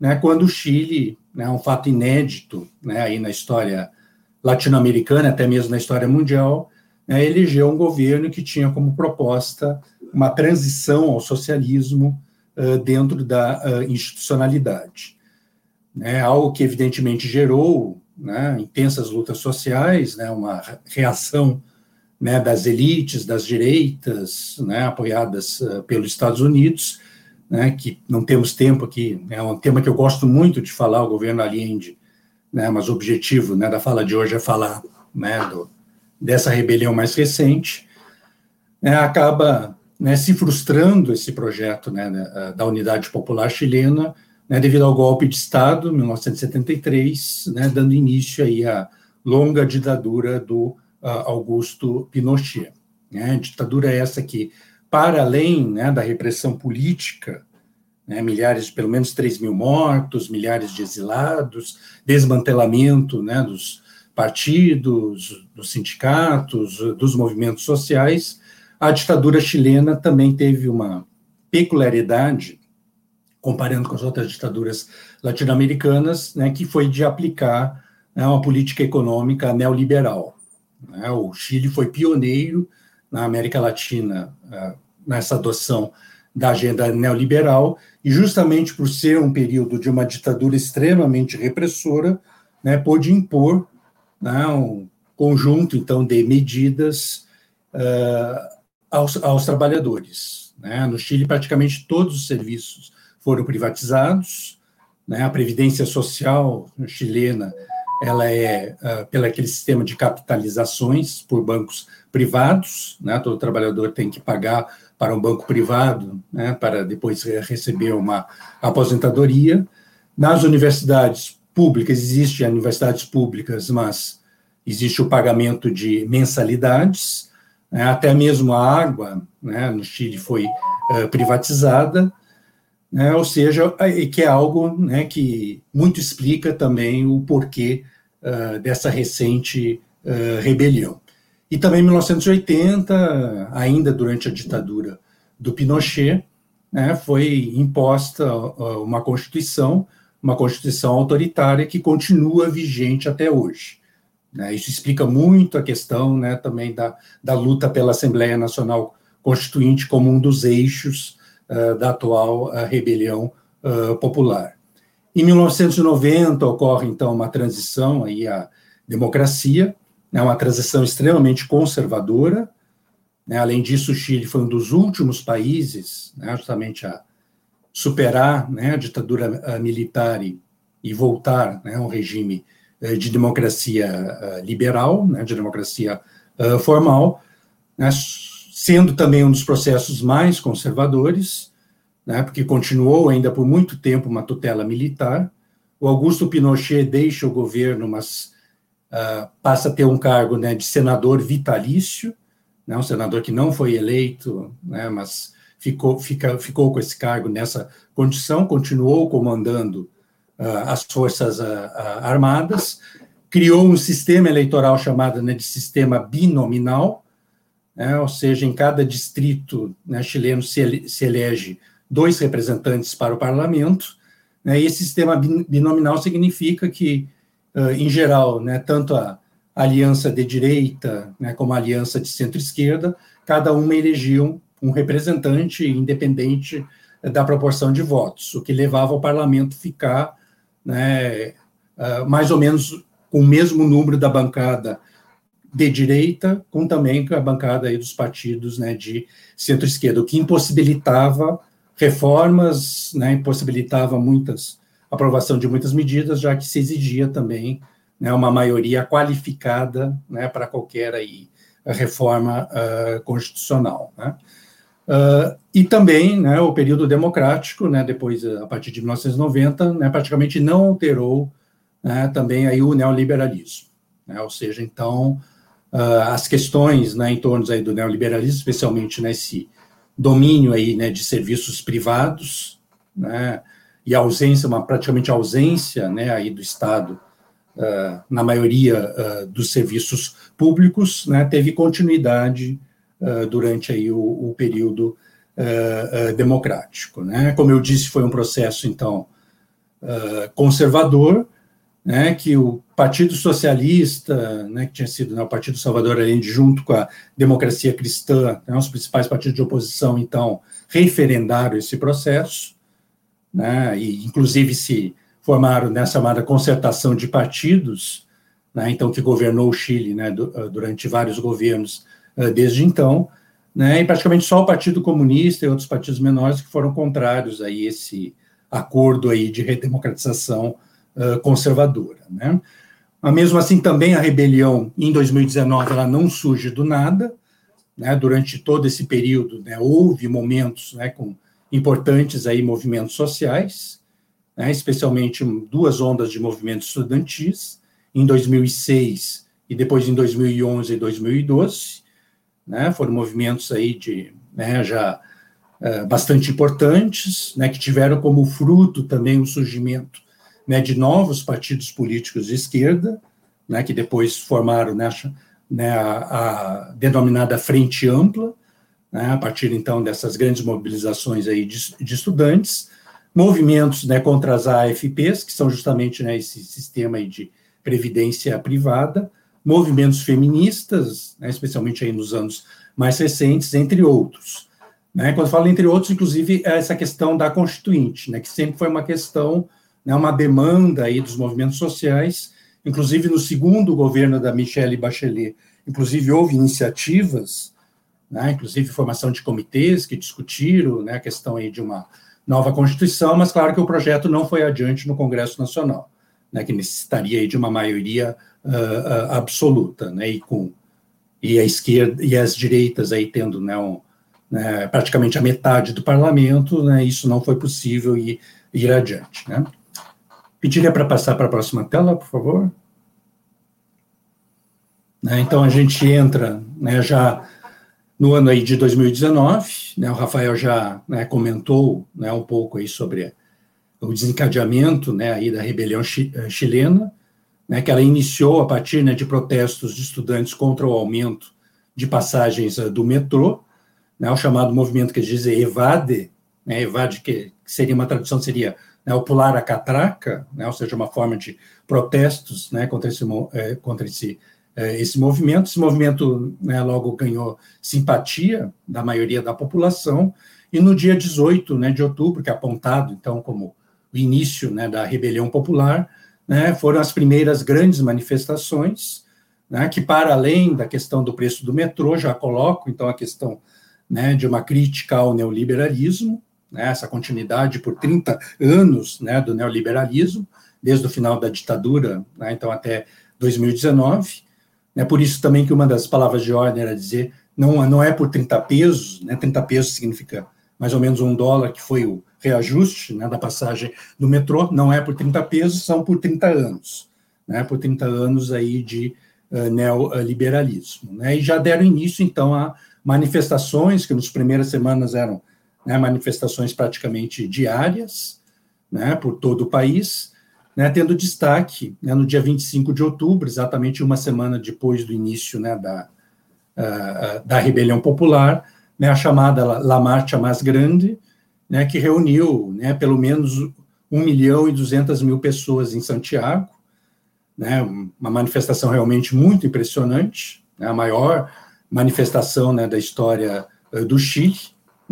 né, quando o Chile, né, um fato inédito né, aí na história latino-americana, até mesmo na história mundial, né, elegeu um governo que tinha como proposta uma transição ao socialismo uh, dentro da uh, institucionalidade. Né, algo que evidentemente gerou né, intensas lutas sociais, né, uma reação né, das elites, das direitas, né, apoiadas uh, pelos Estados Unidos, né, que não temos tempo aqui, né, é um tema que eu gosto muito de falar, o governo Allende, né, mas o objetivo né, da fala de hoje é falar né, do, dessa rebelião mais recente, né, acaba né, se frustrando esse projeto né, da Unidade Popular Chilena, né, devido ao golpe de Estado, 1973, né, dando início aí à longa ditadura do Augusto Pinochet. Né? Ditadura essa que, para além né, da repressão política, né, milhares, pelo menos 3 mil mortos, milhares de exilados, desmantelamento né, dos partidos, dos sindicatos, dos movimentos sociais, a ditadura chilena também teve uma peculiaridade, comparando com as outras ditaduras latino-americanas, né, que foi de aplicar né, uma política econômica neoliberal. Né? O Chile foi pioneiro na América Latina uh, nessa adoção da agenda neoliberal, e justamente por ser um período de uma ditadura extremamente repressora, né, pôde impor né, um conjunto, então, de medidas uh, aos, aos, trabalhadores. Né? No Chile, praticamente todos os serviços foram privatizados, né? a previdência social chilena ela é uh, pelo aquele sistema de capitalizações por bancos privados, né? todo trabalhador tem que pagar para um banco privado, né? para depois receber uma aposentadoria. Nas universidades públicas, existem universidades públicas, mas existe o pagamento de mensalidades, né? até mesmo a água né? no Chile foi uh, privatizada, né? ou seja, que é algo né, que muito explica também o porquê uh, dessa recente uh, rebelião. E também em 1980, ainda durante a ditadura do Pinochet, né, foi imposta uh, uma Constituição, uma Constituição autoritária que continua vigente até hoje. Né, isso explica muito a questão né, também da, da luta pela Assembleia Nacional Constituinte como um dos eixos uh, da atual uh, rebelião uh, popular. Em 1990 ocorre então uma transição aí à democracia, né, uma transição extremamente conservadora. Né, além disso, o Chile foi um dos últimos países, né, justamente a superar né, a ditadura militar e, e voltar né, a um regime eh, de democracia liberal, né, de democracia formal, né, sendo também um dos processos mais conservadores né, porque continuou ainda por muito tempo uma tutela militar. O Augusto Pinochet deixa o governo, mas uh, passa a ter um cargo né, de senador vitalício, né, um senador que não foi eleito, né, mas ficou, fica, ficou com esse cargo nessa condição, continuou comandando uh, as Forças uh, Armadas, criou um sistema eleitoral chamado né, de sistema binominal, né, ou seja, em cada distrito né, chileno se, ele, se elege dois representantes para o parlamento, né, esse sistema binominal significa que, uh, em geral, né, tanto a aliança de direita né, como a aliança de centro-esquerda, cada uma elegiam um representante independente da proporção de votos, o que levava o parlamento ficar né, uh, mais ou menos com o mesmo número da bancada de direita, com também a bancada dos partidos né, de centro-esquerda, o que impossibilitava reformas, né, impossibilitava muitas aprovação de muitas medidas, já que se exigia também né, uma maioria qualificada né, para qualquer aí, reforma uh, constitucional. Né. Uh, e também né, o período democrático, né, depois, a partir de 1990, né, praticamente não alterou né, também aí o neoliberalismo. Né, ou seja, então, uh, as questões né, em torno aí do neoliberalismo, especialmente nesse domínio aí, né, de serviços privados, né, e ausência, uma praticamente ausência, né, aí do Estado uh, na maioria uh, dos serviços públicos, né, teve continuidade uh, durante aí o, o período democrático, né. Como eu disse, foi um processo então conservador, né, que o Partido Socialista, né, que tinha sido né, o Partido Salvador Allende, junto com a Democracia Cristã, né, os principais partidos de oposição, então, referendaram esse processo, né, e inclusive se formaram nessa chamada concertação de partidos, né, então, que governou o Chile né, ah, durante vários governos ah, desde então, né, e praticamente só o Partido Comunista e outros partidos menores que foram contrários a esse acordo aí de redemocratização conservadora. Né? Mas mesmo assim, também a rebelião em 2019 ela não surge do nada. Né? Durante todo esse período, né, houve momentos né, com importantes aí movimentos sociais, né, especialmente duas ondas de movimentos estudantis, em 2006 e depois em 2011 e 2012, né, foram movimentos aí de né, já uh, bastante importantes, né, que tiveram como fruto também o surgimento né, de novos partidos políticos de esquerda, né, que depois formaram né, né, a, a, denominada Frente Ampla, né, a partir então dessas grandes mobilizações aí de, de estudantes, movimentos né, contra as AFPs, que são justamente esse sistema de previdência privada, movimentos feministas, especialmente aí nos anos mais recentes, entre outros. Quando falo entre outros, inclusive, é essa questão da Constituinte, que sempre foi uma questão, né, uma demanda aí dos movimentos sociais, inclusive no segundo governo da Michelle Bachelet, inclusive houve iniciativas, né, inclusive formação de comitês que discutiram né, a questão aí de uma nova Constituição, mas claro que o projeto não foi adiante no Congresso Nacional, né, que necessitaria aí de uma maioria uh, uh, absoluta, né, e com e a esquerda e as direitas aí tendo né, um, né, praticamente a metade do parlamento, né, isso não foi possível ir, ir adiante. Né. Pediria para passar para a próxima tela, por favor. Né, então a gente entra né, já no ano aí de 2019, né, o Rafael já né, comentou né, um pouco aí sobre o desencadeamento né, aí da rebelião eh, chilena, que ela iniciou a partir de protestos de estudantes contra o aumento de passagens uh, do metrô, o chamado movimento que eles dizem evade, evade que, que seria uma tradução seria né, o pular a catraca, né, ou seja, uma forma de protestos né, contra esse, eh, contra esse é, esse movimento. Esse movimento né, logo ganhou simpatia da maioria da população, e no dia 18 né, de outubro, que é apontado então como o início né, da rebelião popular, né, foram as primeiras grandes manifestações, né, que para além da questão do preço do metrô, já coloco então a questão né, de uma crítica ao neoliberalismo, né, essa continuidade por 30 anos né, do neoliberalismo, desde o final da ditadura, né, então até 2019, é por isso também que uma das palavras de ordem era dizer não, não é por 30 pesos, né? 30 pesos significa mais ou menos um dólar, que foi o reajuste né, da passagem do metrô, não é por 30 pesos, são por 30 anos, né, por 30 anos aí de uh, neoliberalismo. Né, e já deram início, então, a manifestações, que nas primeiras semanas eram né, manifestações praticamente diárias, né, por todo o país, né, tendo destaque né, no dia 25 de outubro, exatamente uma semana depois do início né, da, uh, da rebelião popular, né, a chamada La Marcha Mais Grande, que reuniu pelo menos 1 milhão e 200 mil pessoas em Santiago, uma manifestação realmente muito impressionante, a maior manifestação da história uh, do Chile,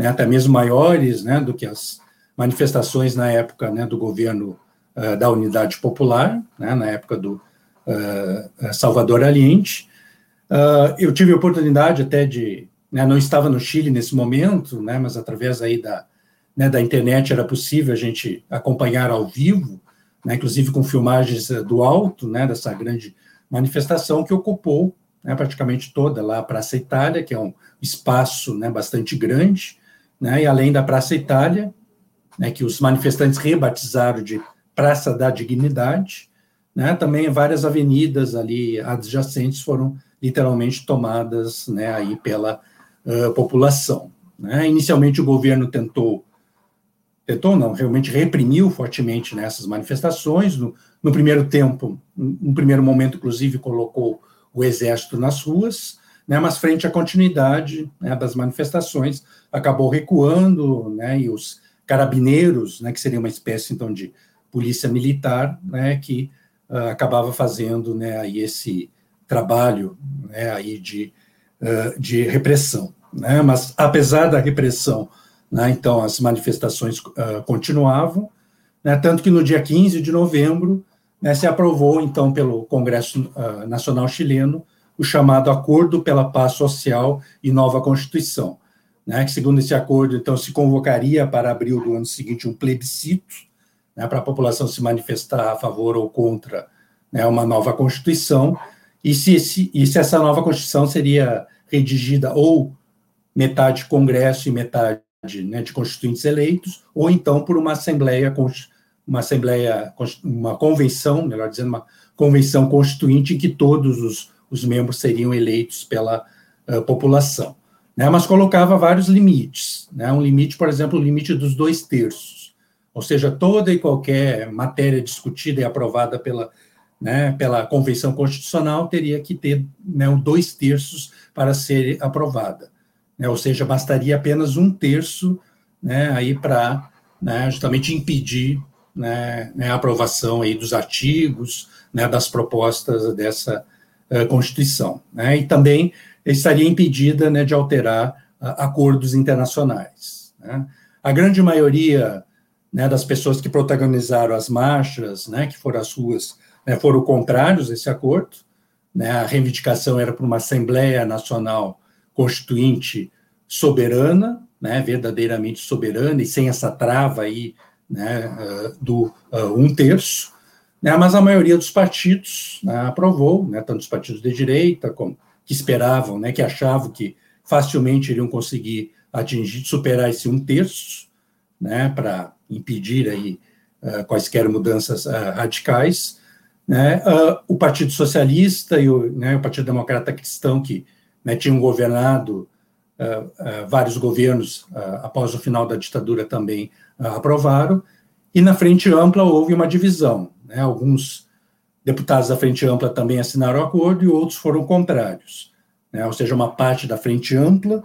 né, até mesmo maiores né, do que as manifestações na época né, do governo uh, da Unidade Popular, né, na época do uh, Salvador Allende. Uh, eu tive a oportunidade até de, né, não estava no Chile nesse momento, né, mas através aí da, né, da internet era possível a gente acompanhar ao vivo, né, inclusive com filmagens do alto, né, dessa grande manifestação que ocupou né, praticamente toda lá a Praça Itália, que é um espaço né, bastante grande, né, e além da Praça Itália, né, que os manifestantes rebatizaram de Praça da Dignidade, né? Também várias avenidas ali adjacentes foram literalmente tomadas, né, aí pela uh, população. Né? Inicialmente o governo tentou, tentou não, realmente reprimiu fortemente nessas manifestações. No, no primeiro tempo, no primeiro momento, inclusive, colocou o exército nas ruas, né, mas frente à continuidade né, das manifestações, acabou recuando, né, e os carabineiros, né, que seria uma espécie, então, de polícia militar, né, que uh, acabava fazendo, né, aí esse trabalho, né, aí de, uh, de repressão, né, mas apesar da repressão, né, então as manifestações uh, continuavam, né, tanto que no dia 15 de novembro, né, se aprovou, então, pelo Congresso Nacional Chileno, o chamado Acordo pela Paz Social e Nova Constituição, né, que segundo esse acordo, então, se convocaria para abril do ano seguinte um plebiscito, né, para a população se manifestar a favor ou contra né, uma nova Constituição, e se, se, e se essa nova Constituição seria redigida ou metade Congresso e metade né, de constituintes eleitos, ou então por uma Assembleia, uma Assembleia, uma convenção, melhor dizendo, uma convenção constituinte em que todos os, os membros seriam eleitos pela uh, população. Né, mas colocava vários limites. Né, um limite, por exemplo, o limite dos dois terços. Ou seja, toda e qualquer matéria discutida e aprovada pela, né, pela Convenção Constitucional teria que ter né, dois terços para ser aprovada. Né, ou seja, bastaria apenas um terço né, aí para né, justamente impedir né, né, a aprovação aí dos artigos, né, das propostas dessa uh, Constituição. Né, e também estaria impedida né, de alterar acordos internacionais. Né? A grande maioria né, das pessoas que protagonizaram as marchas, né, que foram às ruas, né, foram contrários a esse acordo. Né, a reivindicação era para uma Assembleia Nacional Constituinte soberana, né, verdadeiramente soberana e sem essa trava aí né, do uh, um terço. Né, mas a maioria dos partidos né, aprovou, né, tanto os partidos de direita como que esperavam, né, que achavam que facilmente iriam conseguir atingir, superar esse um terço, né, para impedir aí uh, quaisquer mudanças uh, radicais, né, uh, o Partido Socialista e o, né, o Partido Democrata Cristão, que né, tinham governado vários governos após o final da ditadura, também aprovaram, e na Frente Ampla houve uma divisão. Né, alguns deputados da Frente Ampla também assinaram o acordo e outros foram contrários. Né, ou seja, uma parte da Frente Ampla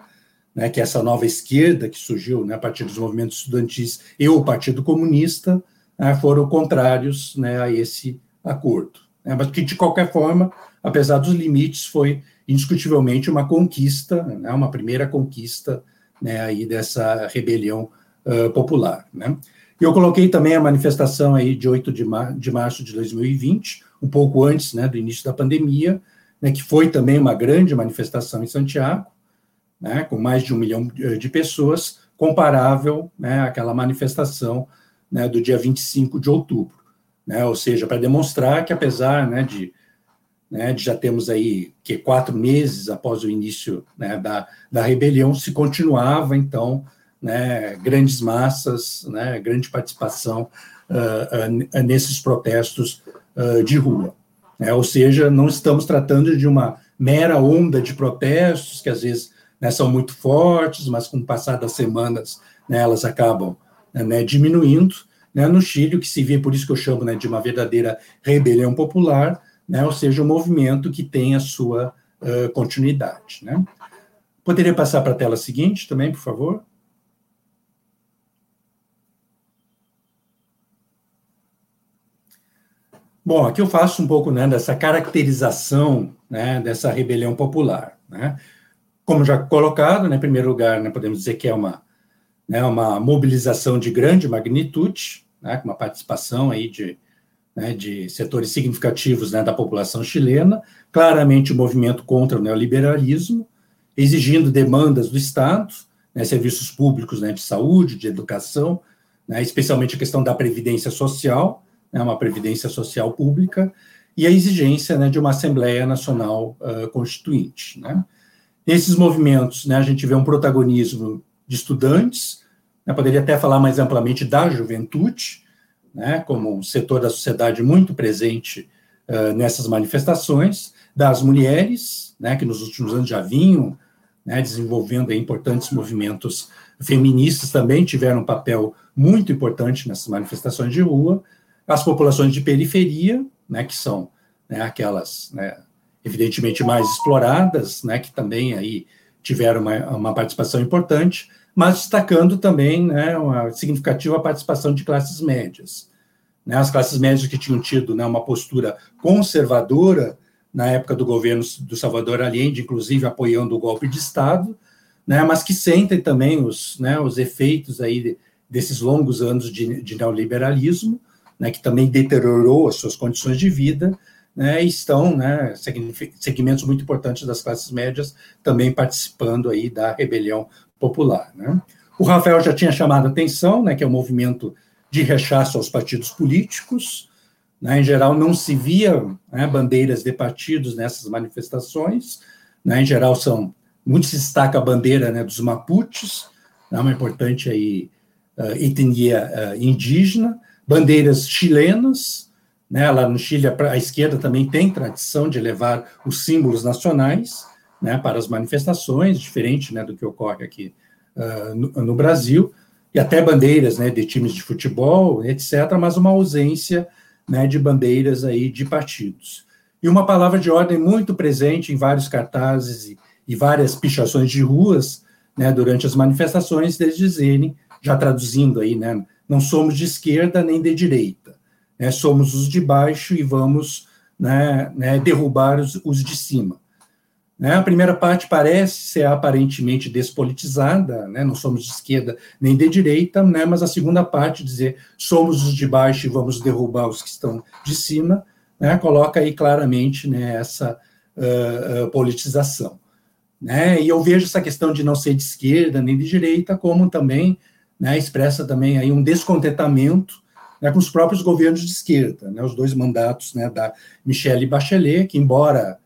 né, que é essa nova esquerda que surgiu né, a partir dos movimentos estudantis e o Partido Comunista né, foram contrários né, a esse acordo. Né, mas que, de qualquer forma, apesar dos limites, foi indiscutivelmente uma conquista, né, uma primeira conquista né, aí dessa rebelião uh, popular. Né. Eu coloquei também a manifestação aí de 8 de, mar de março de 2020, um pouco antes né, do início da pandemia, né, que foi também uma grande manifestação em Santiago, né, com mais de um milhão de pessoas, comparável né, àquela manifestação né, do dia 25 de outubro. Né, ou seja, para demonstrar que, apesar né, de, né, de já termos aí que quatro meses após o início né, da, da rebelião, se continuava, então, né, grandes massas, né, grande participação uh, uh, nesses protestos de rua. Né, ou seja, não estamos tratando de uma mera onda de protestos que às vezes né, são muito fortes, mas com o passar das semanas né, elas acabam né, diminuindo. Né, no Chile, o que se vê, por isso que eu chamo né, de uma verdadeira rebelião popular, né, ou seja, um movimento que tem a sua uh, continuidade. Poderia passar para a tela seguinte também, por favor? Bom, aqui eu faço um pouco né, dessa caracterização né, dessa rebelião popular. Né? como já colocado, né, em primeiro lugar, né, podemos dizer que é uma, né, uma mobilização de grande magnitude, né, com uma participação aí de, né, de setores significativos né, da população chilena, claramente o um movimento contra o neoliberalismo, exigindo demandas do Estado, né, serviços públicos né, de saúde, de educação, né, especialmente a questão da previdência social, né, uma previdência social pública, e a exigência né, de uma Assembleia Nacional uh, Constituinte. Né. Nesses movimentos, né, a gente vê um protagonismo de estudantes, né, poderia até falar mais amplamente da juventude, né, como um setor da sociedade muito presente uh, nessas manifestações, das mulheres, né, que nos últimos anos já vinham né, desenvolvendo importantes movimentos feministas, também tiveram um papel muito importante nessas manifestações de rua, as populações de periferia, né, que são né, aquelas né, evidentemente mais exploradas, né, que também aí tiveram uma, uma participação importante, mas destacando também né, uma significativa participação de classes médias. Né, as classes médias que tinham tido né, uma postura conservadora na época do governo do Salvador Allende, inclusive apoiando o golpe de Estado, né, mas que sentem também os, né, os efeitos aí desses longos anos de, de neoliberalismo, né, que também deteriorou as suas condições de vida, né, estão né, segmentos muito importantes das classes médias também participando aí da rebelião popular. Né. O Rafael já tinha chamado a atenção, né, que é o um movimento de rechaço aos partidos políticos. Né, em geral, não se via né, bandeiras de partidos nessas manifestações. Né, em geral, são muito se destaca a bandeira né, dos Mapuches, né, uma importante aí, uh, etnia uh, indígena, bandeiras chilenas, né? Lá no Chile, a, esquerda também tem tradição de levar os símbolos nacionais né, para as manifestações, diferente né, do que ocorre aqui uh, no, no, Brasil, e até bandeiras né, de times de futebol, etc., mas uma ausência né, de bandeiras aí de partidos. E uma palavra de ordem muito presente em vários cartazes e, e várias pichações de ruas né, durante as manifestações, deles dizerem, já traduzindo aí, né, não somos de esquerda nem de direita, né, somos os de baixo e vamos né, né, derrubar os, os, de cima. Né? A primeira parte parece ser aparentemente despolitizada, né? não somos de esquerda nem de direita, né? mas a segunda parte, dizer somos os de baixo e vamos derrubar os que estão de cima, coloca aí claramente essa uh, politização. Né? E eu vejo essa questão de não ser de esquerda nem de direita como também né, expressa também aí um descontentamento né, com os próprios governos de esquerda, né, os dois mandatos né, da Michelle Bachelet, que embora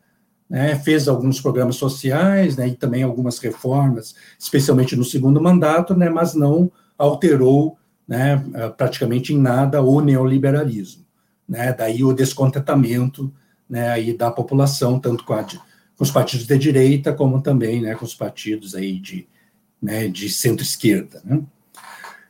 né, fez alguns programas sociais né, e também algumas reformas, especialmente no segundo mandato, mas não alterou né, praticamente em nada o neoliberalismo. Daí o descontentamento aí da população, tanto com, a, com os partidos de direita, como também com os partidos aí de, de centro-esquerda.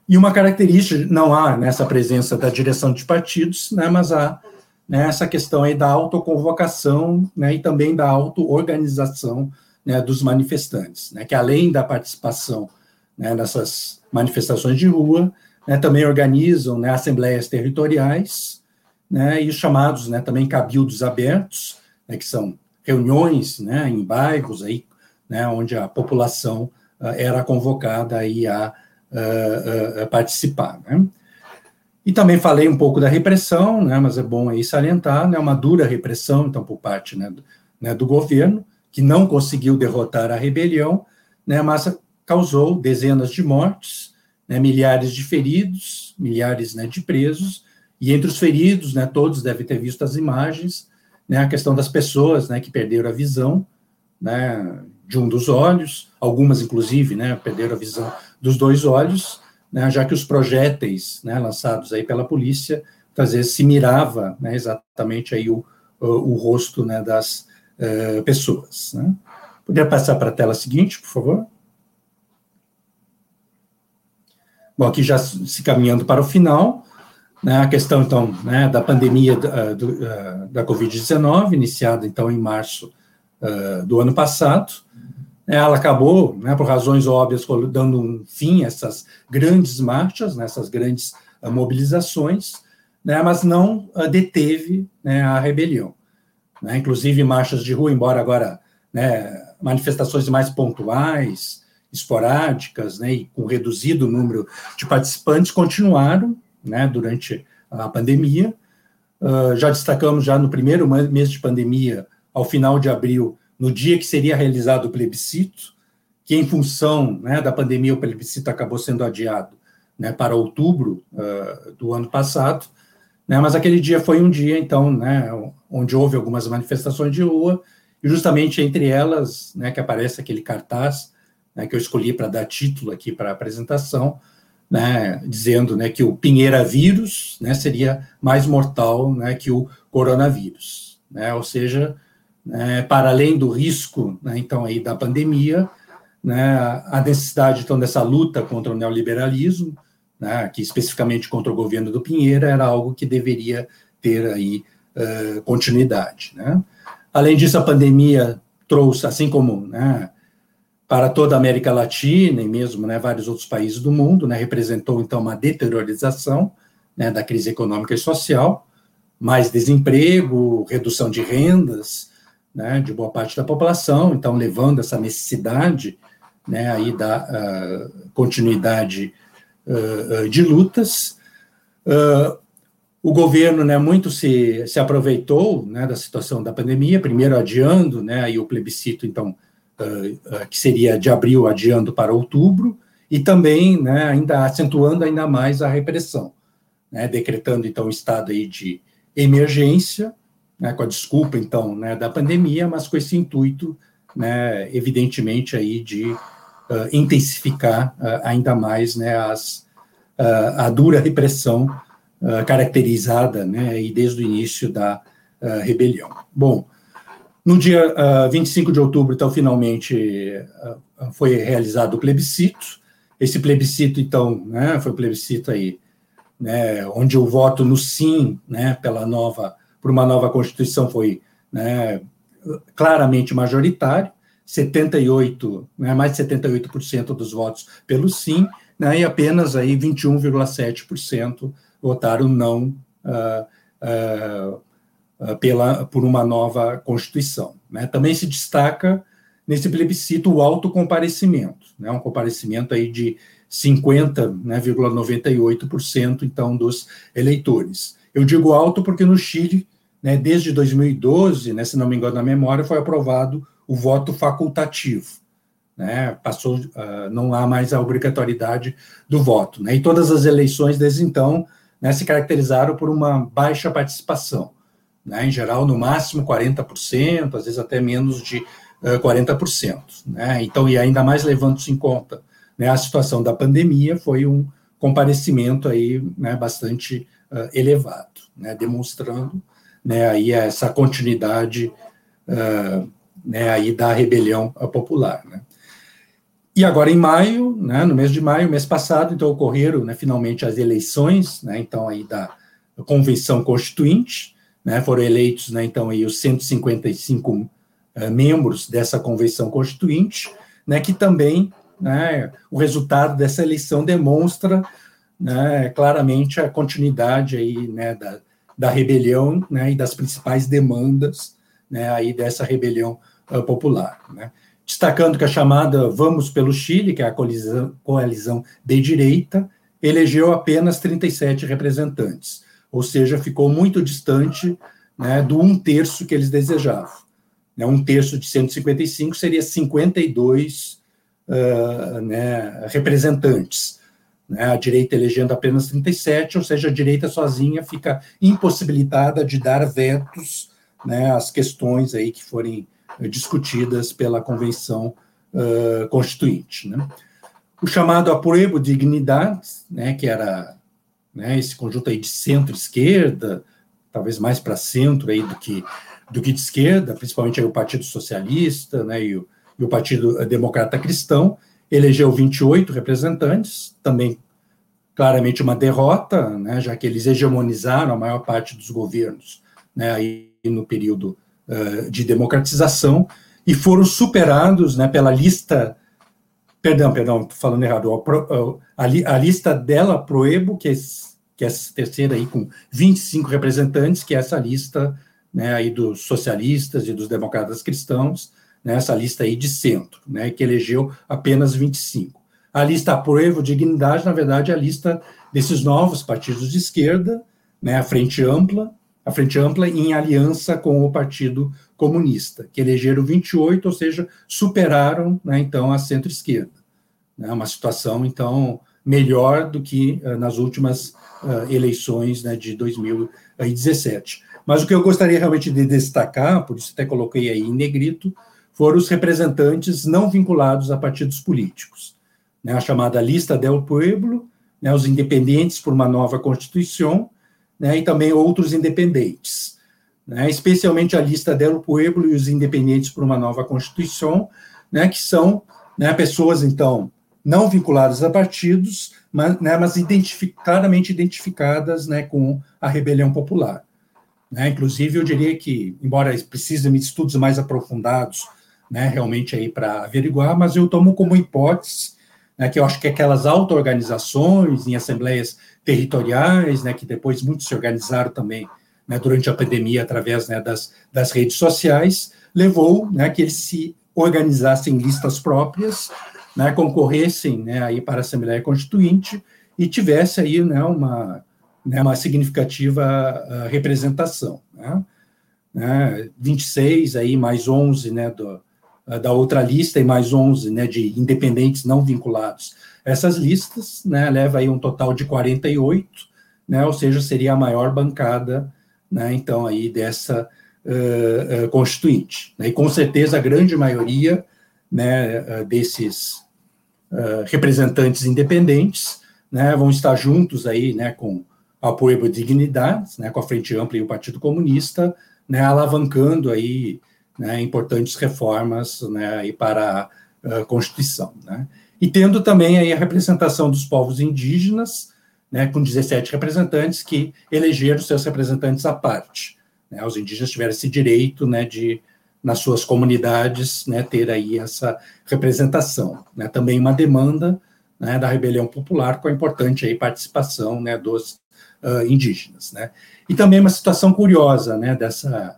Né. E uma característica, não há nessa presença da direção de partidos, né, mas há né, essa questão aí da autoconvocação né, e também da auto-organização né, dos manifestantes, né, que além da participação né, nessas manifestações de rua, né, também organizam né, assembleias territoriais né, e os chamados né, também cabildos abertos, né, que são reuniões né, em bairros aí, né, onde a população uh, era convocada aí a, uh, uh, participar. Né. E também falei um pouco da repressão, né, mas é bom aí salientar, né, uma dura repressão, então, por parte né, do, né, do governo, que não conseguiu derrotar a rebelião, né, mas causou dezenas de mortes, né, milhares de feridos, milhares né, de presos, e entre os feridos, né, todos devem ter visto as imagens, né, a questão das pessoas né, que perderam a visão né, de um dos olhos, algumas, inclusive, né, perderam a visão dos dois olhos, né, já que os projéteis né, lançados aí pela polícia, às vezes se mirava né, exatamente aí o, o, o rosto né, das uh, pessoas. Né. Poderia passar para a tela seguinte, por favor? Bom, aqui já se caminhando para o final, né, a questão, então, né, da pandemia do, uh, da Covid-19, iniciada, então, em março do ano passado, ela acabou, né, por razões óbvias, dando um fim a essas grandes marchas, né, grandes uh, mobilizações, né, mas não uh, deteve né, a rebelião. Né, inclusive marchas de rua, embora agora né, manifestações mais pontuais, esporádicas, né, e com reduzido número de participantes, continuaram né, durante a pandemia. Uh, já destacamos já no primeiro mês de pandemia, ao final de abril, no dia que seria realizado o plebiscito, que em função né, da pandemia o plebiscito acabou sendo adiado né, para outubro uh, do ano passado, né, mas aquele dia foi um dia, então, né, onde houve algumas manifestações de rua, e justamente entre elas, né, que aparece aquele cartaz, né, que eu escolhi para dar título aqui para a apresentação, né, dizendo né, que o Pinheira vírus né, seria mais mortal né, que o coronavírus, né, ou seja, né, para além do risco, né, então, aí da pandemia, né, a necessidade, então, dessa luta contra o neoliberalismo, né, que especificamente contra o governo do Pinheira, era algo que deveria ter aí uh, continuidade, né. Além disso, a pandemia trouxe, assim como, né, para toda a América Latina e mesmo, né, vários outros países do mundo, né, representou, então, uma deteriorização, né, da crise econômica e social, mais desemprego, redução de rendas, né, de boa parte da população, então levando essa necessidade né, aí da uh, continuidade uh, de lutas. Uh, o governo né, muito se, se aproveitou né, da situação da pandemia, primeiro adiando né, aí o plebiscito, então, que seria de abril, adiando para outubro, e também né, ainda acentuando ainda mais a repressão, né, decretando então o estado aí de emergência, né, com a desculpa, então, né, da pandemia, mas com esse intuito, né, evidentemente, aí de uh, intensificar uh, ainda mais né, as, uh, a dura repressão caracterizada né, e desde o início da rebelião. Bom, no dia 25 de outubro, então, finalmente foi realizado o plebiscito. Esse plebiscito, então, né, foi o plebiscito aí, né, onde o voto no sim, né, pela nova por uma nova Constituição foi né, claramente majoritário, 78, né, mais de 78% dos votos pelo sim, né, e apenas aí 21,7% votaram não uh, uh, pela, por uma nova Constituição. Né. Também se destaca nesse plebiscito o autocomparecimento, né, um comparecimento aí de 50,98% né, então dos eleitores. Eu digo alto porque no Chile, né, desde 2012, né, se não me engano na memória, foi aprovado o voto facultativo. Né, passou, uh, não há mais a obrigatoriedade do voto. Né, e todas as eleições desde então né, se caracterizaram por uma baixa participação. Né, em geral, no máximo 40%, às vezes até menos de uh, 40%. Né, então, e ainda mais levando-se em conta né, a situação da pandemia, foi um comparecimento aí, né, bastante uh, elevado, né, demonstrando né, aí essa continuidade uh, né, aí da rebelião popular. Né. E agora em maio, né, no mês de maio, mês passado, então ocorreram né, finalmente as eleições, né, então aí da convenção constituinte, né, foram eleitos né, então aí os 155 uh, eh, membros dessa convenção constituinte, né, que também né, o resultado dessa eleição demonstra né, claramente a continuidade aí, né, da, da rebelião né, e das principais demandas né, aí dessa rebelião uh, popular. Né. Destacando que a chamada Vamos pelo Chile, que é a coalizão, coalizão de direita, elegeu apenas 37 representantes, ou seja, ficou muito distante né, do um terço que eles desejavam. Né, um terço de 155 seria 52 uh, né, representantes né, a direita elegendo apenas 37, ou seja, a direita sozinha fica impossibilitada de dar vetos né, às questões aí que forem discutidas pela Convenção uh, Constituinte. Né. O chamado Apruebo Dignidade, né, que era né, esse conjunto aí de centro-esquerda, talvez mais para centro aí do que, do que de esquerda, principalmente o Partido Socialista né, e, o, e o Partido Democrata Cristão, elegeu 28 representantes, também claramente uma derrota, né, já que eles hegemonizaram a maior parte dos governos né, aí no período uh, de democratização e foram superados né, pela lista, perdão, perdão, falando errado, a, a, lista dela Proebo, que é, que é essa terceira aí com 25 representantes, que é essa lista né, aí dos socialistas e dos democratas cristãos, nessa né, lista aí de centro, né, que elegeu apenas 25. A lista Aprovo Dignidade, na verdade, é a lista desses novos partidos de esquerda, né, a Frente Ampla, a Frente Ampla em aliança com o Partido Comunista, que elegeram 28, ou seja, superaram, né, então, a centro-esquerda. Né, uma situação, então, melhor do que uh, nas últimas uh, eleições né, de 2017. Mas o que eu gostaria realmente de destacar, por isso até coloquei aí em negrito, foram os representantes não vinculados a partidos políticos, né, a chamada Lista del Pueblo, né, os independentes por uma nova Constituição, né, e também outros independentes, né, especialmente a Lista del Pueblo e os independentes por uma nova Constituição, né, que são né, pessoas, então, não vinculadas a partidos, mas, mas identific, claramente identificadas com a rebelião popular. Inclusive, eu diria que, embora precise de estudos mais aprofundados né, realmente aí para averiguar, mas eu tomo como hipótese, né, que eu acho que aquelas auto-organizações em assembleias territoriais, né, que depois muitos se organizaram também né, durante a pandemia através né, das, das redes sociais, levou né, que eles se organizassem em listas próprias, né, concorressem né, aí para a Assembleia Constituinte e tivesse aí né, uma, né, uma significativa uh, representação. Né, né, 26 aí mais 11 né, do, da outra lista e mais 11 né, de independentes não vinculados. Essas listas né, leva aí um total de 48, né, ou seja, seria a maior bancada, né, então, aí dessa uh, uh, constituinte. Né, e com certeza a grande maioria né, desses uh, representantes independentes né, vão estar juntos aí né, com a de Dignidade, né, com a Frente Ampla e o Partido Comunista, né, alavancando aí né, importantes reformas né, para a Constituição. Né. E tendo também aí a representação dos povos indígenas, né, com 17 representantes que elegeram seus representantes à parte. Né, os indígenas tiveram esse direito né, de, nas suas comunidades, né, ter aí essa representação. Né, também uma demanda né, da rebelião popular com a importante aí participação né, dos uh, indígenas. Né. E também uma situação curiosa né, dessa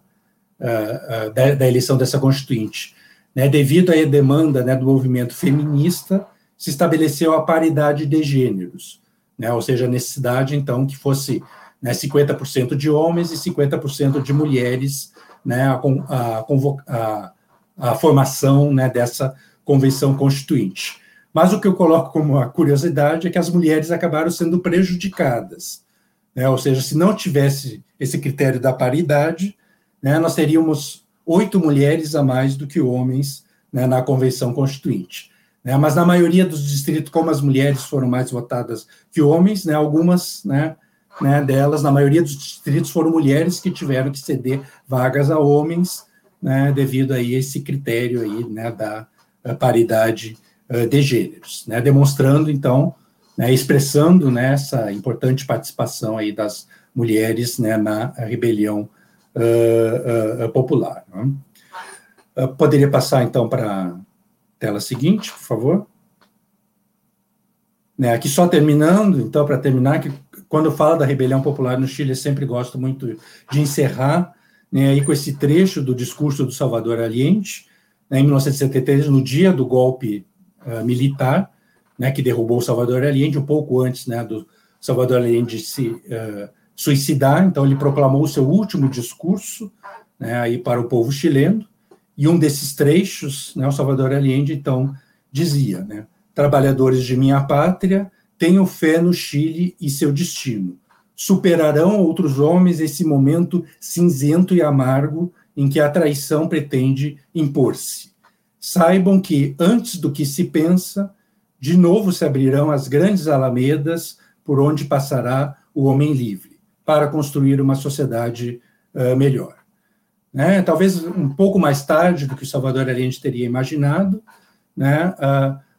uh, da, da, eleição dessa constituinte. né, devido à demanda né, do movimento feminista, se estabeleceu a paridade de gêneros, né, ou seja, a necessidade, então, que fosse né, 50% de homens e 50% de mulheres né, a, a, a, a formação né, dessa convenção constituinte. Mas o que eu coloco como uma curiosidade é que as mulheres acabaram sendo prejudicadas. Né? Ou seja, se não tivesse esse critério da paridade, né, nós teríamos oito mulheres a mais do que homens né, na convenção constituinte. Né? Mas na maioria dos distritos, como as mulheres foram mais votadas que homens, né, algumas né, né, delas, na maioria dos distritos, foram mulheres que tiveram que ceder vagas a homens, né, devido a esse critério aí, né, da paridade uh, de gêneros, né, demonstrando, então, né, expressando né, essa importante participação aí das mulheres né, na rebelião uh, uh, popular. Né? poderia passar, então, para a tela seguinte, por favor? Né, aqui só terminando, então, para terminar, que quando fala da rebelião popular no Chile, eu sempre gosto muito de encerrar né, aí com esse trecho do discurso do Salvador Allende, né, em 1973, no dia do golpe uh, militar, né, que derrubou o Salvador Allende, um pouco antes né, do Salvador Allende se uh, suicidar. Então, ele proclamou o seu último discurso né, aí para o povo chileno, e um desses trechos, né, o Salvador Allende, então, dizia, né, trabalhadores de minha pátria, tenho fé no Chile e seu destino. Superarão outros homens esse momento cinzento e amargo em que a traição pretende impor-se. Saibam que, antes do que se pensa, de novo se abrirão as grandes alamedas por onde passará o homem livre, para construir uma sociedade uh, melhor. Né? Talvez um pouco mais tarde do que o Salvador Allende teria imaginado, né? Uh,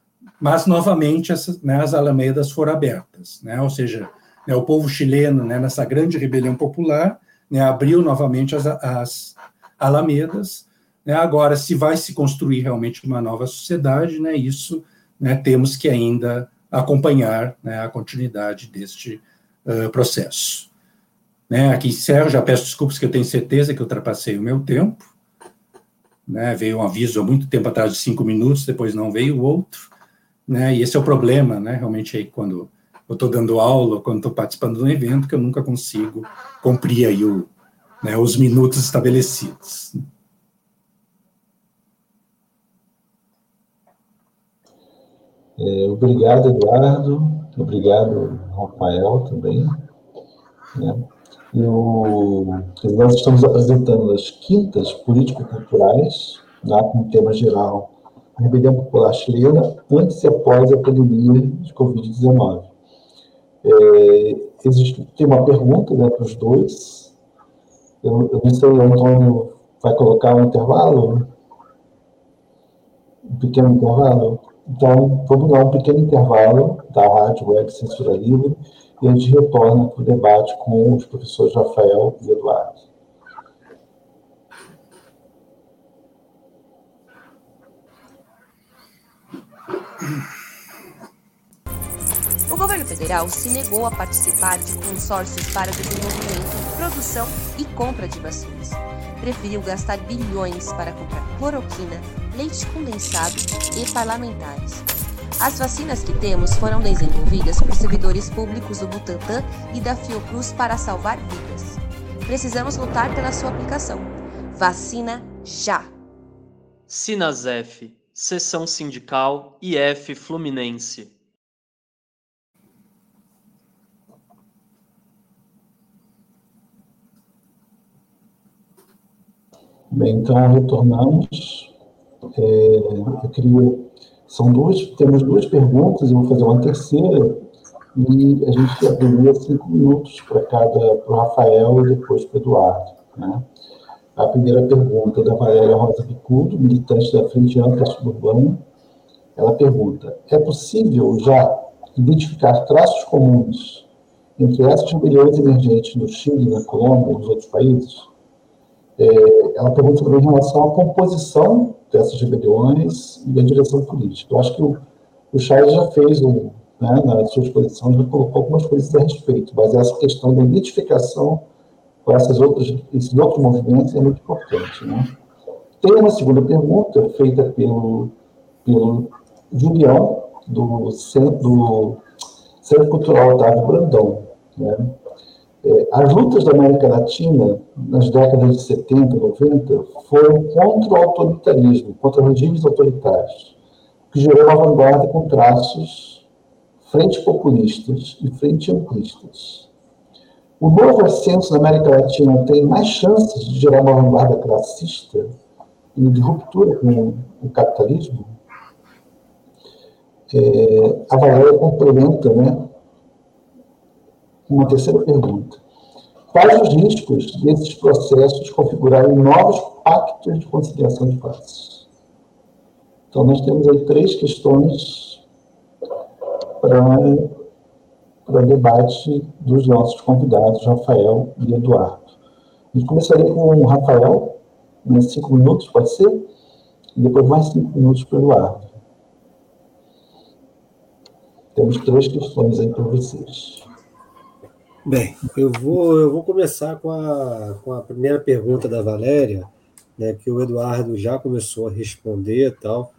mas novamente as, né, as alamedas foram abertas, né? ou seja, né, o povo chileno, né, nessa grande rebelião popular, né, abriu novamente as, as alamedas. Né? Agora, se vai se construir realmente uma nova sociedade, né, isso né, temos que ainda acompanhar né, a continuidade deste uh, processo. Né, aqui encerro, já peço desculpas que eu tenho certeza que ultrapassei o meu tempo. Né, veio um aviso há muito tempo atrás de cinco minutos, depois não veio o outro. Né, e esse é o problema, né, realmente, aí, quando eu estou dando aula, quando estou participando de um evento, que eu nunca consigo cumprir aí o, né, os minutos estabelecidos. É, obrigado, Eduardo. Obrigado, Rafael, também. Né? Nós estamos apresentando as quintas político-culturais, né, com o tema geral a rebelião popular chilena antes e após a pandemia de Covid-19. É, existe, tem uma pergunta né, para os dois, eu, eu não sei, o Antônio vai colocar um intervalo? Um pequeno intervalo? Então, vamos dar um pequeno intervalo da Rádio Web Censura Livre e a gente retorna para o debate com os professores Rafael e Eduardo. O governo federal se negou a participar de consórcios para desenvolvimento, produção e compra de vacinas. Preferiu gastar bilhões para comprar cloroquina, leite condensado e parlamentares. As vacinas que temos foram desenvolvidas por servidores públicos do Butantan e da Fiocruz para salvar vidas. Precisamos lutar pela sua aplicação. Vacina já! Sinasef, Seção Sindical IF Fluminense. Bem, então retornamos. É, eu queria. São duas, temos duas perguntas, eu vou fazer uma terceira, e a gente abriria cinco minutos para cada, para o Rafael e depois para o Eduardo. Né? A primeira pergunta é da Valéria Rosa Bicudo, militante da Frente Ampla Suburbana. Ela pergunta: é possível já identificar traços comuns entre essas rebeliões emergentes no Chile, na Colômbia e nos outros países? É, ela pergunta também em relação à composição dessas rebeliões e a direção política. Eu acho que o, o Charles já fez, um, né, na sua exposição, já colocou algumas coisas a respeito, mas essa questão da identificação com essas outras, esses outros movimentos é muito importante. Né? Tem uma segunda pergunta feita pelo, pelo Julião, do Centro, do Centro Cultural Otávio Brandão. Né? É, as lutas da América Latina, nas décadas de 70, 90, foram contra o autoritarismo, contra regimes autoritários, que gerou uma vanguarda com traços frente populistas e frente amplistas. O novo ascenso na América Latina tem mais chances de gerar uma vanguarda classista e de ruptura com o capitalismo? É, a Valéria complementa né, uma terceira pergunta. Quais os riscos desses processos configurarem novos pactos de conciliação de classes? Então, nós temos aí três questões para debate dos nossos convidados, Rafael e Eduardo. A gente começaria com o Rafael, né, cinco minutos, pode ser? E depois mais cinco minutos para o Eduardo. Temos três questões aí para vocês. Bem, eu vou, eu vou começar com a, com a primeira pergunta da Valéria, né, que o Eduardo já começou a responder e tal,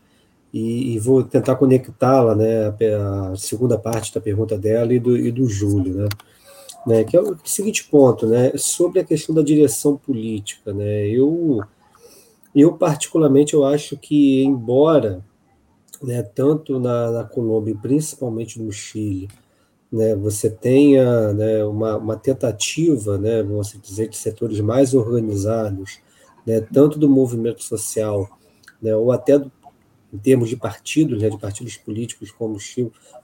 e, e vou tentar conectá-la, né, a, a, segunda parte da pergunta dela e do, e do Júlio, né, né, que é o seguinte ponto, né, sobre a questão da direção política, né, eu, eu particularmente eu acho que, embora, né, tanto na, na Colômbia, principalmente no Chile, né, você tenha né, uma, uma, tentativa, né, vamos dizer, de setores mais organizados, né, tanto do movimento social, né, ou até do, em termos de partidos, né, de partidos políticos, como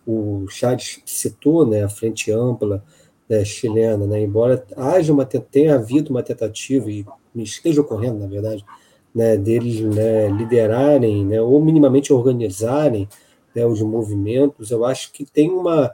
o Chades citou, né, a Frente Ampla né, chilena, né, embora haja uma, tenha havido uma tentativa, e esteja ocorrendo, na verdade, né, deles né, liderarem, né, ou minimamente organizarem né, os movimentos, eu acho que tem uma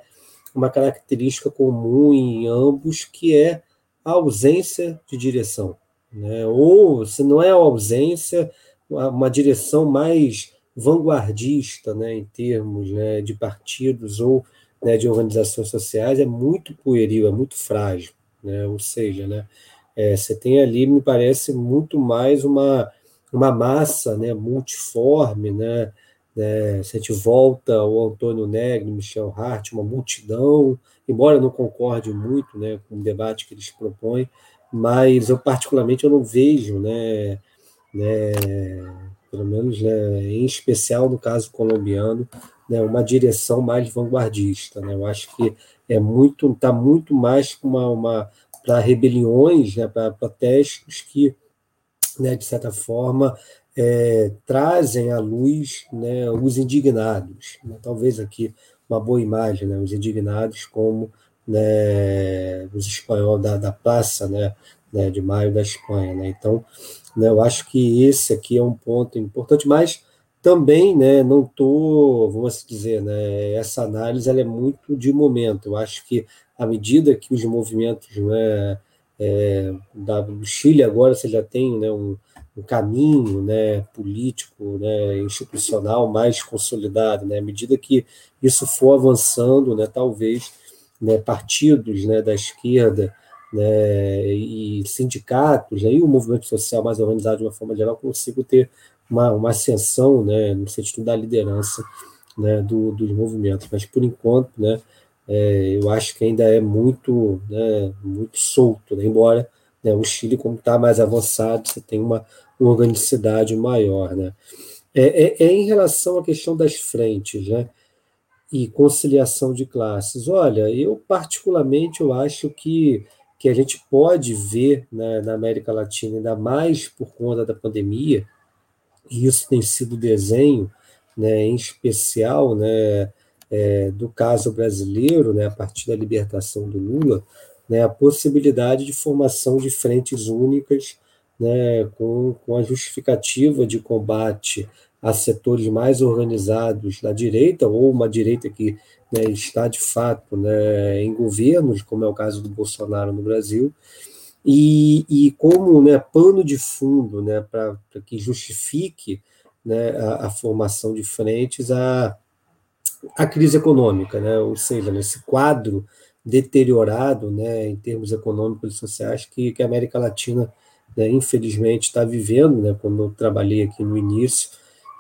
uma característica comum em ambos, que é a ausência de direção. Né? Ou, se não é a ausência, uma direção mais vanguardista né, em termos né, de partidos ou né, de organizações sociais é muito pueril, é muito frágil. Né? Ou seja, né, é, você tem ali, me parece, muito mais uma, uma massa né, multiforme, né, né? Se a gente volta ao Antônio Negri, Michel Hart, uma multidão, embora eu não concorde muito né, com o debate que eles propõem, mas eu particularmente eu não vejo, né, né, pelo menos né, em especial no caso colombiano, né, uma direção mais vanguardista. Né? Eu acho que é muito está muito mais uma, uma para rebeliões, né, para protestos que, né, de certa forma, é, trazem à luz né, os indignados. Né, talvez aqui uma boa imagem, né, os indignados como né, os espanhóis da, da praça né, né, de maio da Espanha. Né, então, né, eu acho que esse aqui é um ponto importante, mas também né, não estou, vamos dizer, né, essa análise ela é muito de momento. Eu acho que à medida que os movimentos né, é, da, do Chile agora você já tem né, um, um caminho né, político, né, institucional mais consolidado. Né, à medida que isso for avançando, né, talvez né, partidos né, da esquerda né, e sindicatos, né, e o movimento social mais organizado de uma forma geral consigam ter uma, uma ascensão né, no sentido da liderança né, do, dos movimentos. Mas, por enquanto, né, é, eu acho que ainda é muito, né, muito solto, né, embora né, o Chile, como está mais avançado, você tem uma organicidade maior. Né? É, é, é, em relação à questão das frentes né? e conciliação de classes. Olha, eu particularmente eu acho que, que a gente pode ver né, na América Latina, ainda mais por conta da pandemia, e isso tem sido desenho, né, em especial né, é, do caso brasileiro, né, a partir da libertação do Lula, né, a possibilidade de formação de frentes únicas né, com, com a justificativa de combate a setores mais organizados da direita, ou uma direita que né, está de fato né, em governos, como é o caso do Bolsonaro no Brasil, e, e como né, pano de fundo né, para que justifique né, a, a, formação de frentes a crise econômica, né, ou seja, nesse quadro deteriorado né, em termos econômicos e sociais que, que a América Latina né, infelizmente, está vivendo, né, como eu trabalhei aqui no início,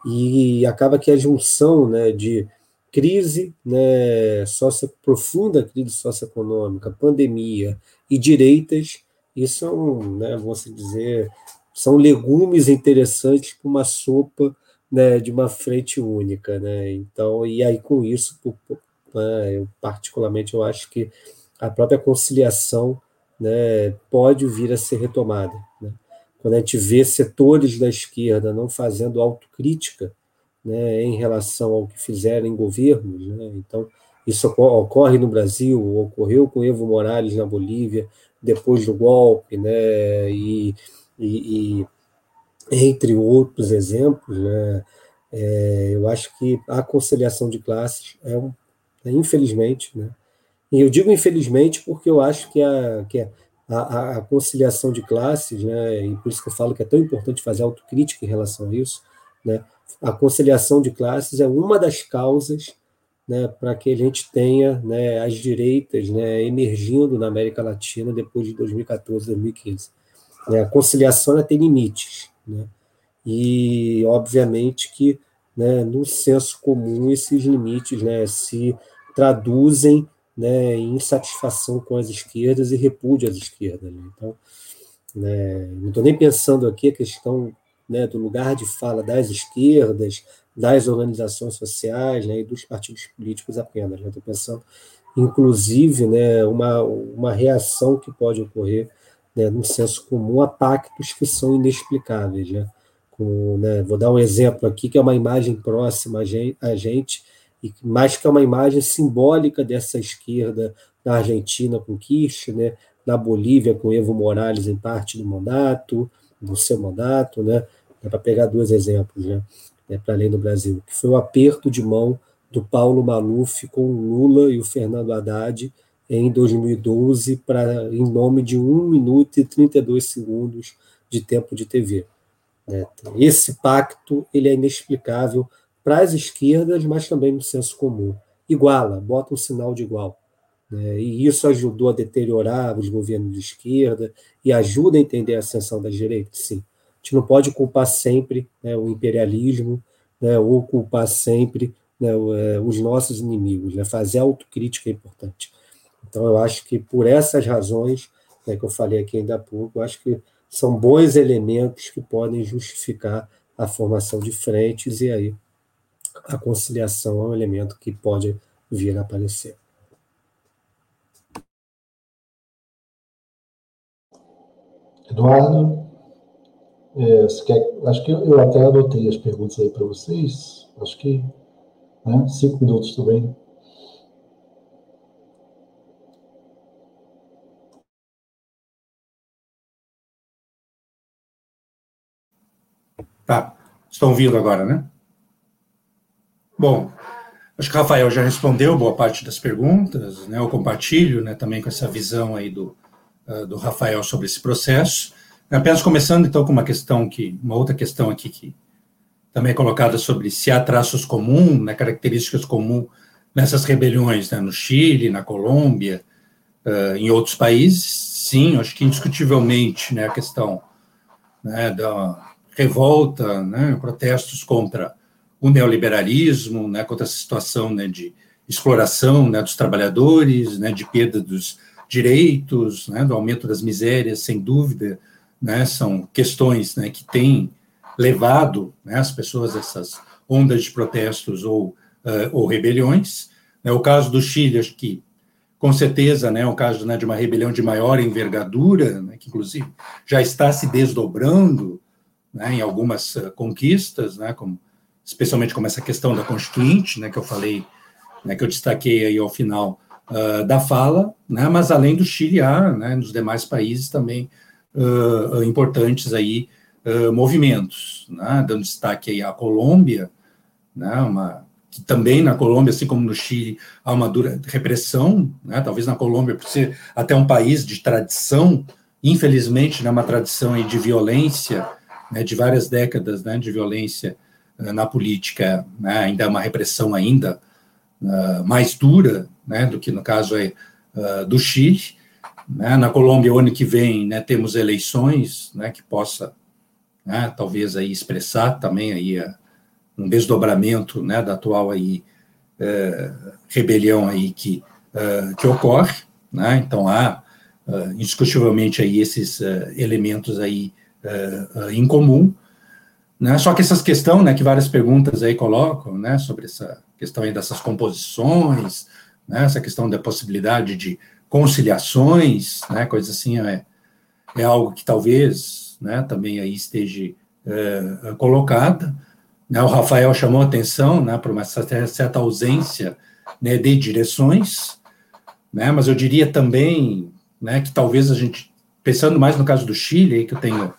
e acaba que a junção né, de crise né, socio, profunda crise socioeconômica, pandemia e direitas, isso são, né, vamos dizer, são legumes interessantes para uma sopa né, de uma frente única, né? Então, e aí com isso, né, eu particularmente eu acho que a própria conciliação né, pode vir a ser retomada. Né? Quando a gente vê setores da esquerda não fazendo autocrítica né, em relação ao que fizeram em governos, né? então isso ocorre no Brasil, ocorreu com Evo Morales na Bolívia depois do golpe, né, e, e, e entre outros exemplos, né, é, eu acho que a conciliação de classes é um, é, infelizmente, né, e eu digo infelizmente porque eu acho que a, que a, a, conciliação de classes, né, e por isso que eu falo que é tão importante fazer autocrítica em relação a isso, né, a conciliação de classes é uma das causas né, para que a gente tenha né, as direitas né, emergindo na América Latina depois de 2014, 2015. Né, a conciliação tem limites, né, e obviamente que né, no senso comum esses limites se traduzem né, insatisfação com as esquerdas e repúdio às esquerdas. Né? Então, né, não estou nem pensando aqui a questão né, do lugar de fala das esquerdas, das organizações sociais né, e dos partidos políticos apenas. Estou né? pensando, inclusive, né, uma, uma reação que pode ocorrer né, senso comum a pactos que são inexplicáveis. Né? Com, né, vou dar um exemplo aqui, que é uma imagem próxima a gente, e mais que é uma imagem simbólica dessa esquerda na Argentina com Kirchner, na Bolívia com Evo Morales em parte do mandato, do seu mandato, né? É para pegar dois exemplos, né? É para além do Brasil, que foi o aperto de mão do Paulo Maluf com Lula e o Fernando Haddad em 2012 para em nome de 1 minuto e 32 segundos de tempo de TV. Né? Esse pacto ele é inexplicável para as esquerdas, mas também no senso comum. Iguala, bota um sinal de igual. Né? E isso ajudou a deteriorar os governos de esquerda e ajuda a entender a ascensão das direitas, sim. A gente não pode culpar sempre né, o imperialismo né, ou culpar sempre né, é, os nossos inimigos. Né? Fazer autocrítica é importante. Então, eu acho que por essas razões né, que eu falei aqui ainda há pouco, eu acho que são bons elementos que podem justificar a formação de frentes e aí a conciliação é um elemento que pode vir a aparecer. Eduardo, é, quer, acho que eu até adotei as perguntas aí para vocês. Acho que né, cinco minutos também. Tá. Estão ouvindo agora, né? Bom, acho que o Rafael já respondeu boa parte das perguntas, né? Eu compartilho, né, também com essa visão aí do, uh, do Rafael sobre esse processo. Apenas começando então com uma questão que, uma outra questão aqui que também é colocada sobre se há traços comuns, né, características comuns nessas rebeliões, né, no Chile, na Colômbia, uh, em outros países. Sim, acho que indiscutivelmente, né, a questão né, da revolta, né, protestos contra o neoliberalismo, né, contra essa situação né, de exploração né, dos trabalhadores, né, de perda dos direitos, né, do aumento das misérias, sem dúvida, né, são questões né, que têm levado né, as pessoas a essas ondas de protestos ou, uh, ou rebeliões. Né, o caso do Chile, acho que, com certeza, né, é um caso né, de uma rebelião de maior envergadura, né, que, inclusive, já está se desdobrando né, em algumas uh, conquistas, né, como especialmente como essa questão da Constituinte, né, que eu falei, né, que eu destaquei aí ao final uh, da fala, né, mas além do Chile, há, né, nos demais países também uh, importantes aí uh, movimentos, né, dando destaque aí à Colômbia, né, uma, que também na Colômbia, assim como no Chile, há uma dura repressão, né, talvez na Colômbia, por ser até um país de tradição, infelizmente, né, uma tradição aí de violência, né, de várias décadas né, de violência na política, né, ainda é uma repressão ainda uh, mais dura, né, do que no caso aí, uh, do Chile, Né? Na Colômbia, o ano que vem, né, temos eleições né, que possa, né, talvez, aí expressar também aí um desdobramento né, da atual aí, rebelião aí que, que ocorre. Né? Então, há indiscutivelmente aí esses elementos aí em comum, né? Só que essas questões, né, que várias perguntas aí colocam, né, sobre essa questão aí dessas composições, né, essa questão da possibilidade de conciliações, né, coisa assim, é, é algo que talvez, né, também aí esteja colocada, né, o Rafael chamou atenção, né, para uma certa ausência, né, de direções, né, mas eu diria também, né, que talvez a gente, pensando mais no caso do Chile, que eu tenho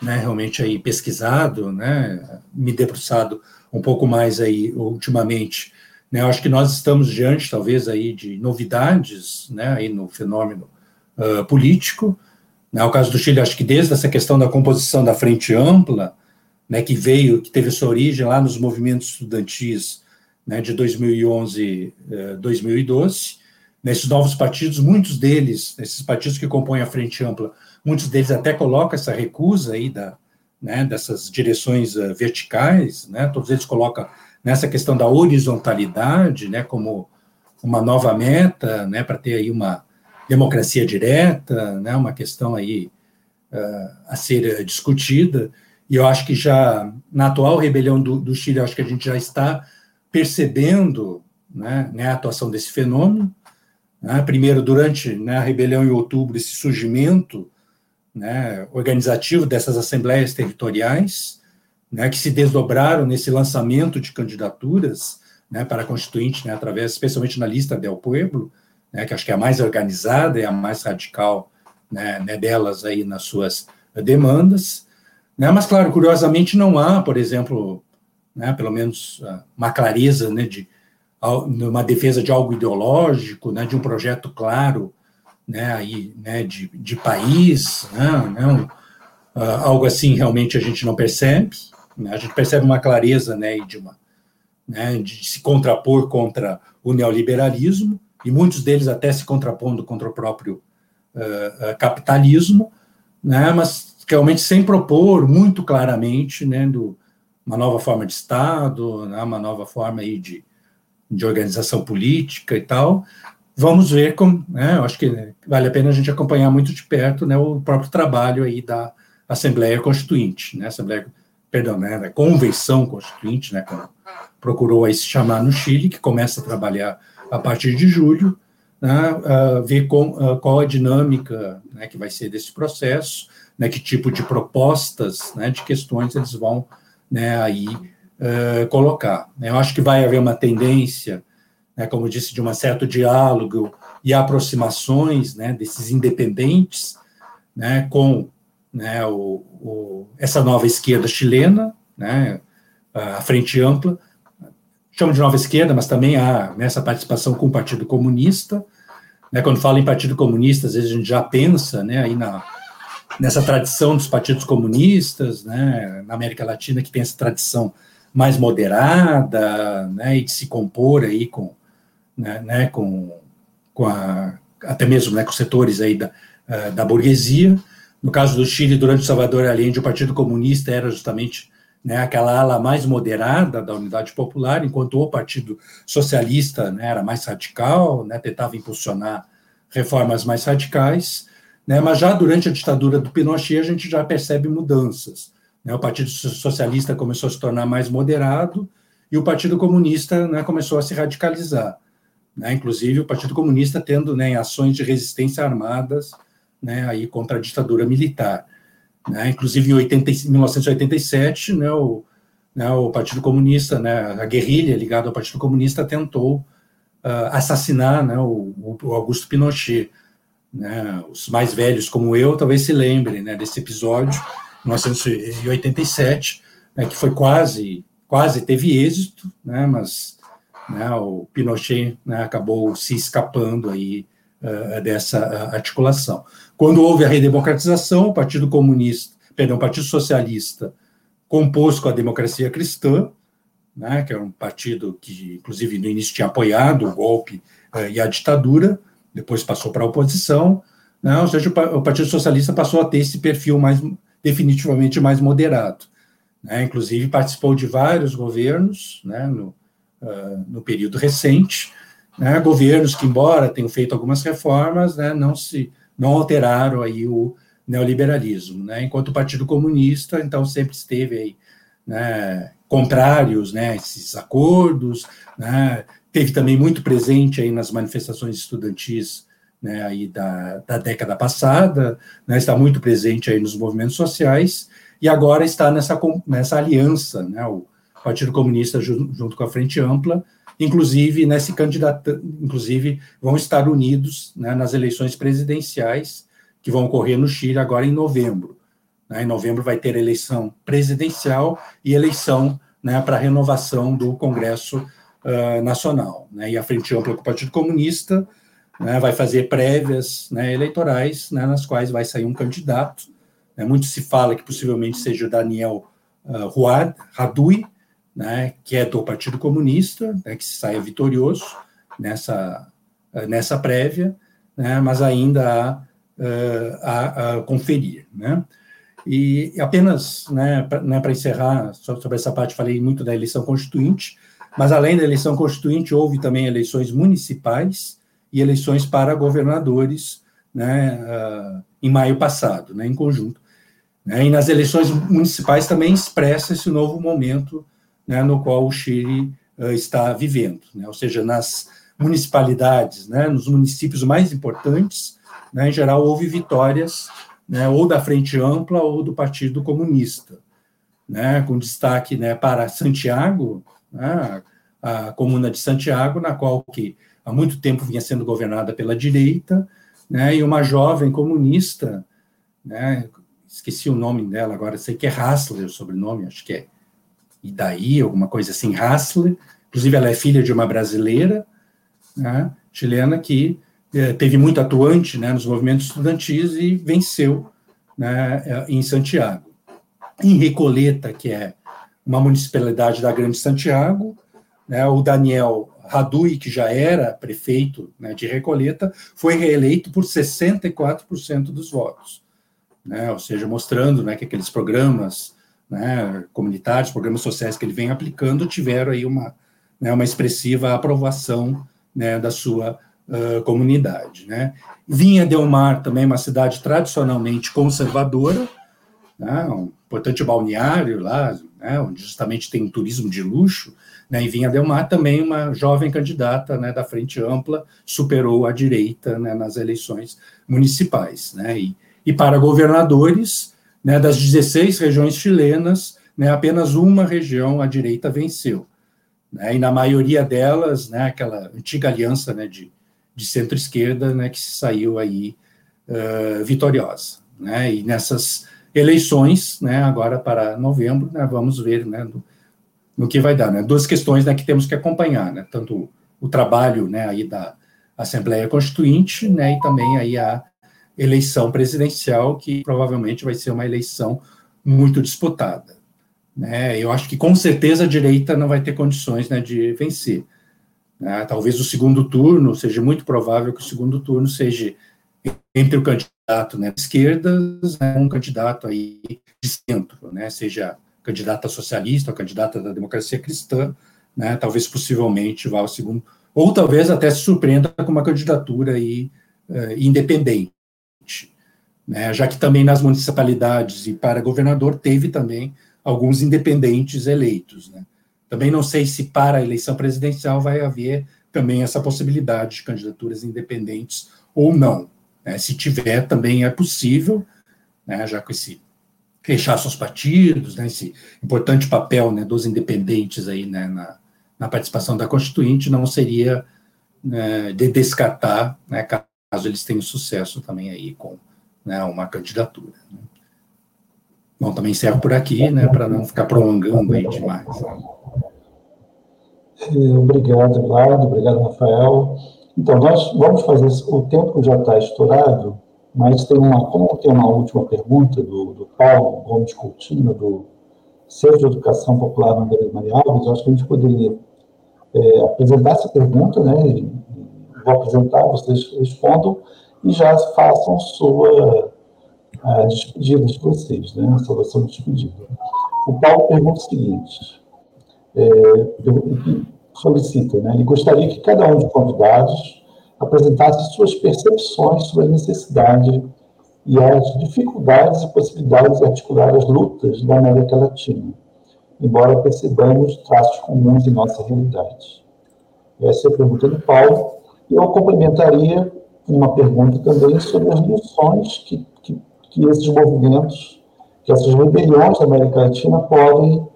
né, realmente aí pesquisado, né, me debruçado um pouco mais aí ultimamente, né, acho que nós estamos diante talvez aí de novidades, né, aí no fenômeno uh, político, né, o caso do Chile, acho que desde essa questão da composição da frente ampla, né, que veio, que teve sua origem lá nos movimentos estudantis né, de 2011, uh, 2012, nesses novos partidos, muitos deles, esses partidos que compõem a Frente Ampla, muitos deles até colocam essa recusa aí da, né, dessas direções uh, verticais, né, todos eles colocam nessa questão da horizontalidade, né, como uma nova meta, né, para ter aí uma democracia direta, né, uma questão aí uh, a ser discutida, e eu acho que já na atual rebelião do, do Chile, acho que a gente já está percebendo né, né, a atuação desse fenômeno, né? Primeiro, durante né, a rebelião em outubro, esse surgimento né, organizativo dessas assembleias territoriais, né, que se desdobraram nesse lançamento de candidaturas né, para Constituinte, né, através, especialmente na lista Del Pueblo, né, que acho que é a mais organizada e a mais radical né, delas aí nas suas demandas. Mas, claro, curiosamente, não há, por exemplo, pelo menos ah, uma clareza de numa defesa de algo ideológico, de um projeto claro, né, aí, né, de, de país, né, né um, uh, algo assim realmente a gente não percebe, né, a gente percebe uma clareza, né, de uma, né, de se contrapor contra o neoliberalismo e muitos deles até se contrapondo contra o próprio uh, capitalismo, né, mas realmente sem propor muito claramente, né, do, uma nova forma de Estado, né, uma nova forma aí de de organização política e tal, vamos ver como, né, eu acho que vale a pena a gente acompanhar muito de perto, né, o próprio trabalho aí da Assembleia Constituinte, né, Assembleia, perdão, né, da Convenção Constituinte, né, como procurou aí se chamar no Chile, que começa a trabalhar a partir de julho, né, uh, ver com, uh, qual a dinâmica né, que vai ser desse processo, né, que tipo de propostas, né, de questões eles vão né, aí uh, colocar. Eu acho que vai haver uma tendência, né, como disse, de um certo diálogo e aproximações né, desses independentes né, com né, o, o, essa nova esquerda chilena, né, a Frente Ampla, chamo de nova esquerda, mas também há nessa participação com o Partido Comunista. Né, quando fala em Partido Comunista, às vezes a gente já pensa né, aí na, nessa tradição dos partidos comunistas, né, na América Latina, que tem essa tradição mais moderada, né, e de se compor aí com, né, né com, com a, até mesmo né, com setores aí da, uh, da burguesia. No caso do Chile, durante o Salvador Allende, o Partido Comunista era justamente né, aquela ala mais moderada da Unidade Popular, enquanto o Partido Socialista né, era mais radical, né, tentava impulsionar reformas mais radicais, né, mas já durante a ditadura do Pinochet a gente já percebe mudanças. Né? O Partido Socialista começou a se tornar mais moderado e o Partido Comunista né, começou a se radicalizar. Né? Inclusive, o Partido Comunista tendo né, ações de resistência armadas né, aí contra a ditadura militar. Né? Inclusive, em 80, 1987, né, o, né, o Partido Comunista, né, a guerrilha ligada ao Partido Comunista, tentou uh, assassinar né, o, o, Augusto Pinochet. Né? Os mais velhos, como eu, talvez se lembrem né, desse episódio 1987, né, que foi quase, quase teve êxito, né, mas né, o Pinochet né, acabou se escapando aí uh, dessa uh, articulação. Quando houve a redemocratização, o Partido Comunista, perdão, o Partido Socialista, composto com a Democracia Cristã, né, que era um partido que, inclusive, no início tinha apoiado o golpe uh, e a ditadura, depois passou para a oposição, Né? Ou seja, o Partido Socialista passou a ter esse perfil mais definitivamente mais moderado. Né? Inclusive participou de vários governos né? no, uh, no período recente, né? governos que, embora tenham feito algumas reformas, né? não se não alteraram aí o neoliberalismo, né? Enquanto o Partido Comunista, então, sempre esteve aí, né? Contrários, né? Esses acordos, né? Teve também muito presente aí nas manifestações estudantis, né? Aí da, da década passada, né? Está muito presente aí nos movimentos sociais e agora está nessa nessa aliança, né? O Partido Comunista junto com a Frente Ampla, inclusive nesse candidato, inclusive vão estar unidos né, nas eleições presidenciais que vão ocorrer no Chile agora em novembro. Né, em novembro vai ter eleição presidencial e eleição né, para renovação do Congresso uh, Nacional. Né, e a Frente Ampla do Partido Comunista né, vai fazer prévias né, eleitorais, né, nas quais vai sair um candidato. Né, muito se fala que possivelmente seja o Daniel uh, Huad, Radui, né, que é do Partido Comunista, né, que saia vitorioso nessa, nessa prévia, né, mas ainda há, a, a, conferir. Né. E apenas né, para né, encerrar sobre essa parte, falei muito da eleição constituinte, mas além da eleição constituinte, houve também eleições municipais e eleições para governadores né, uh, em maio passado, né, em conjunto. Né, e nas eleições municipais também expressa esse novo momento né, no qual o Chile uh, está vivendo, né, ou seja, nas municipalidades, né, nos municípios mais importantes, né, em geral houve vitórias né, ou da Frente Ampla ou do Partido Comunista, né, com destaque né, para Santiago, né, a comuna de Santiago, na qual que há muito tempo vinha sendo governada pela direita, né, e uma jovem comunista, né, esqueci o nome dela agora, sei que é Hassler o sobrenome, acho que é daí, alguma coisa assim, Hassler, inclusive ela é filha de uma brasileira, né, chilena, que eh, teve muito atuante né, nos movimentos estudantis e venceu né, eh, em Santiago. Em Recoleta, que é uma municipalidade da Grande Santiago, né, o Daniel Radui, que já era prefeito né, de Recoleta, foi reeleito por 64% dos votos. Né, ou seja, mostrando né, que aqueles programas né, comunitários, programas sociais que ele vem aplicando, tiveram aí uma, né, uma expressiva aprovação né, da sua uh, comunidade. Né. Vinha Del Mar também uma cidade tradicionalmente conservadora, né, um importante balneário lá, né, onde justamente tem um turismo de luxo, né, e Vinha Del Mar também uma jovem candidata né, da Frente Ampla, superou a direita né, nas eleições municipais. Né, e, e para governadores, né, das 16 regiões chilenas, né, apenas uma região à direita venceu. Né, e na maioria delas, né, aquela antiga aliança né, de, de centro-esquerda né, que saiu aí uh, vitoriosa. Né, e nessas eleições, né, agora para novembro, né, vamos ver né, no, que vai dar. Né, duas questões né, que temos que acompanhar, né, tanto o trabalho né, aí da Assembleia Constituinte né, e também aí a eleição presidencial, que provavelmente vai ser uma eleição muito disputada. Né? Eu acho que com certeza a direita não vai ter condições né, de vencer. Né? Talvez o segundo turno, seja muito provável que o segundo turno seja entre o candidato né, de esquerdas, né, um candidato aí de centro, né, seja candidata socialista ou candidata da democracia cristã, né, talvez possivelmente vá ao segundo, ou talvez até se surpreenda com uma candidatura aí, uh, independente né, já que também nas municipalidades e para governador teve também alguns independentes eleitos. Né. Também não sei se para a eleição presidencial vai haver também essa possibilidade de candidaturas independentes ou não. Né. Se tiver, também é possível, né, já com esse rechaço aos partidos, né, esse importante papel né, dos independentes aí na, na participação da Constituinte, não seria de descartar, né, caso eles tenham sucesso também aí com né, uma candidatura. Né. Bom, também encerro por aqui, né, para não ficar prolongando aí demais. É, obrigado, Eduardo, obrigado, Rafael. Então, nós vamos fazer, o tempo já está estourado, mas tem uma, como tem uma última pergunta do, do Paulo Gomes Coutinho, do Centro de Educação Popular André Maria Alves, eu acho que a gente poderia é, apresentar essa pergunta, né, vou apresentar, vocês respondam, e já façam sua a despedida de vocês, né? a de despedida. O Paulo pergunta o seguinte, é, solicita, né? ele gostaria que cada um dos convidados apresentasse suas percepções sobre a necessidade e as dificuldades e possibilidades de articular as lutas da América Latina, embora percebamos traços comuns em nossa realidade. Essa é a pergunta do Paulo. Eu complementaria uma pergunta também sobre as lições que, que, que esses movimentos, que essas rebeliões da América Latina podem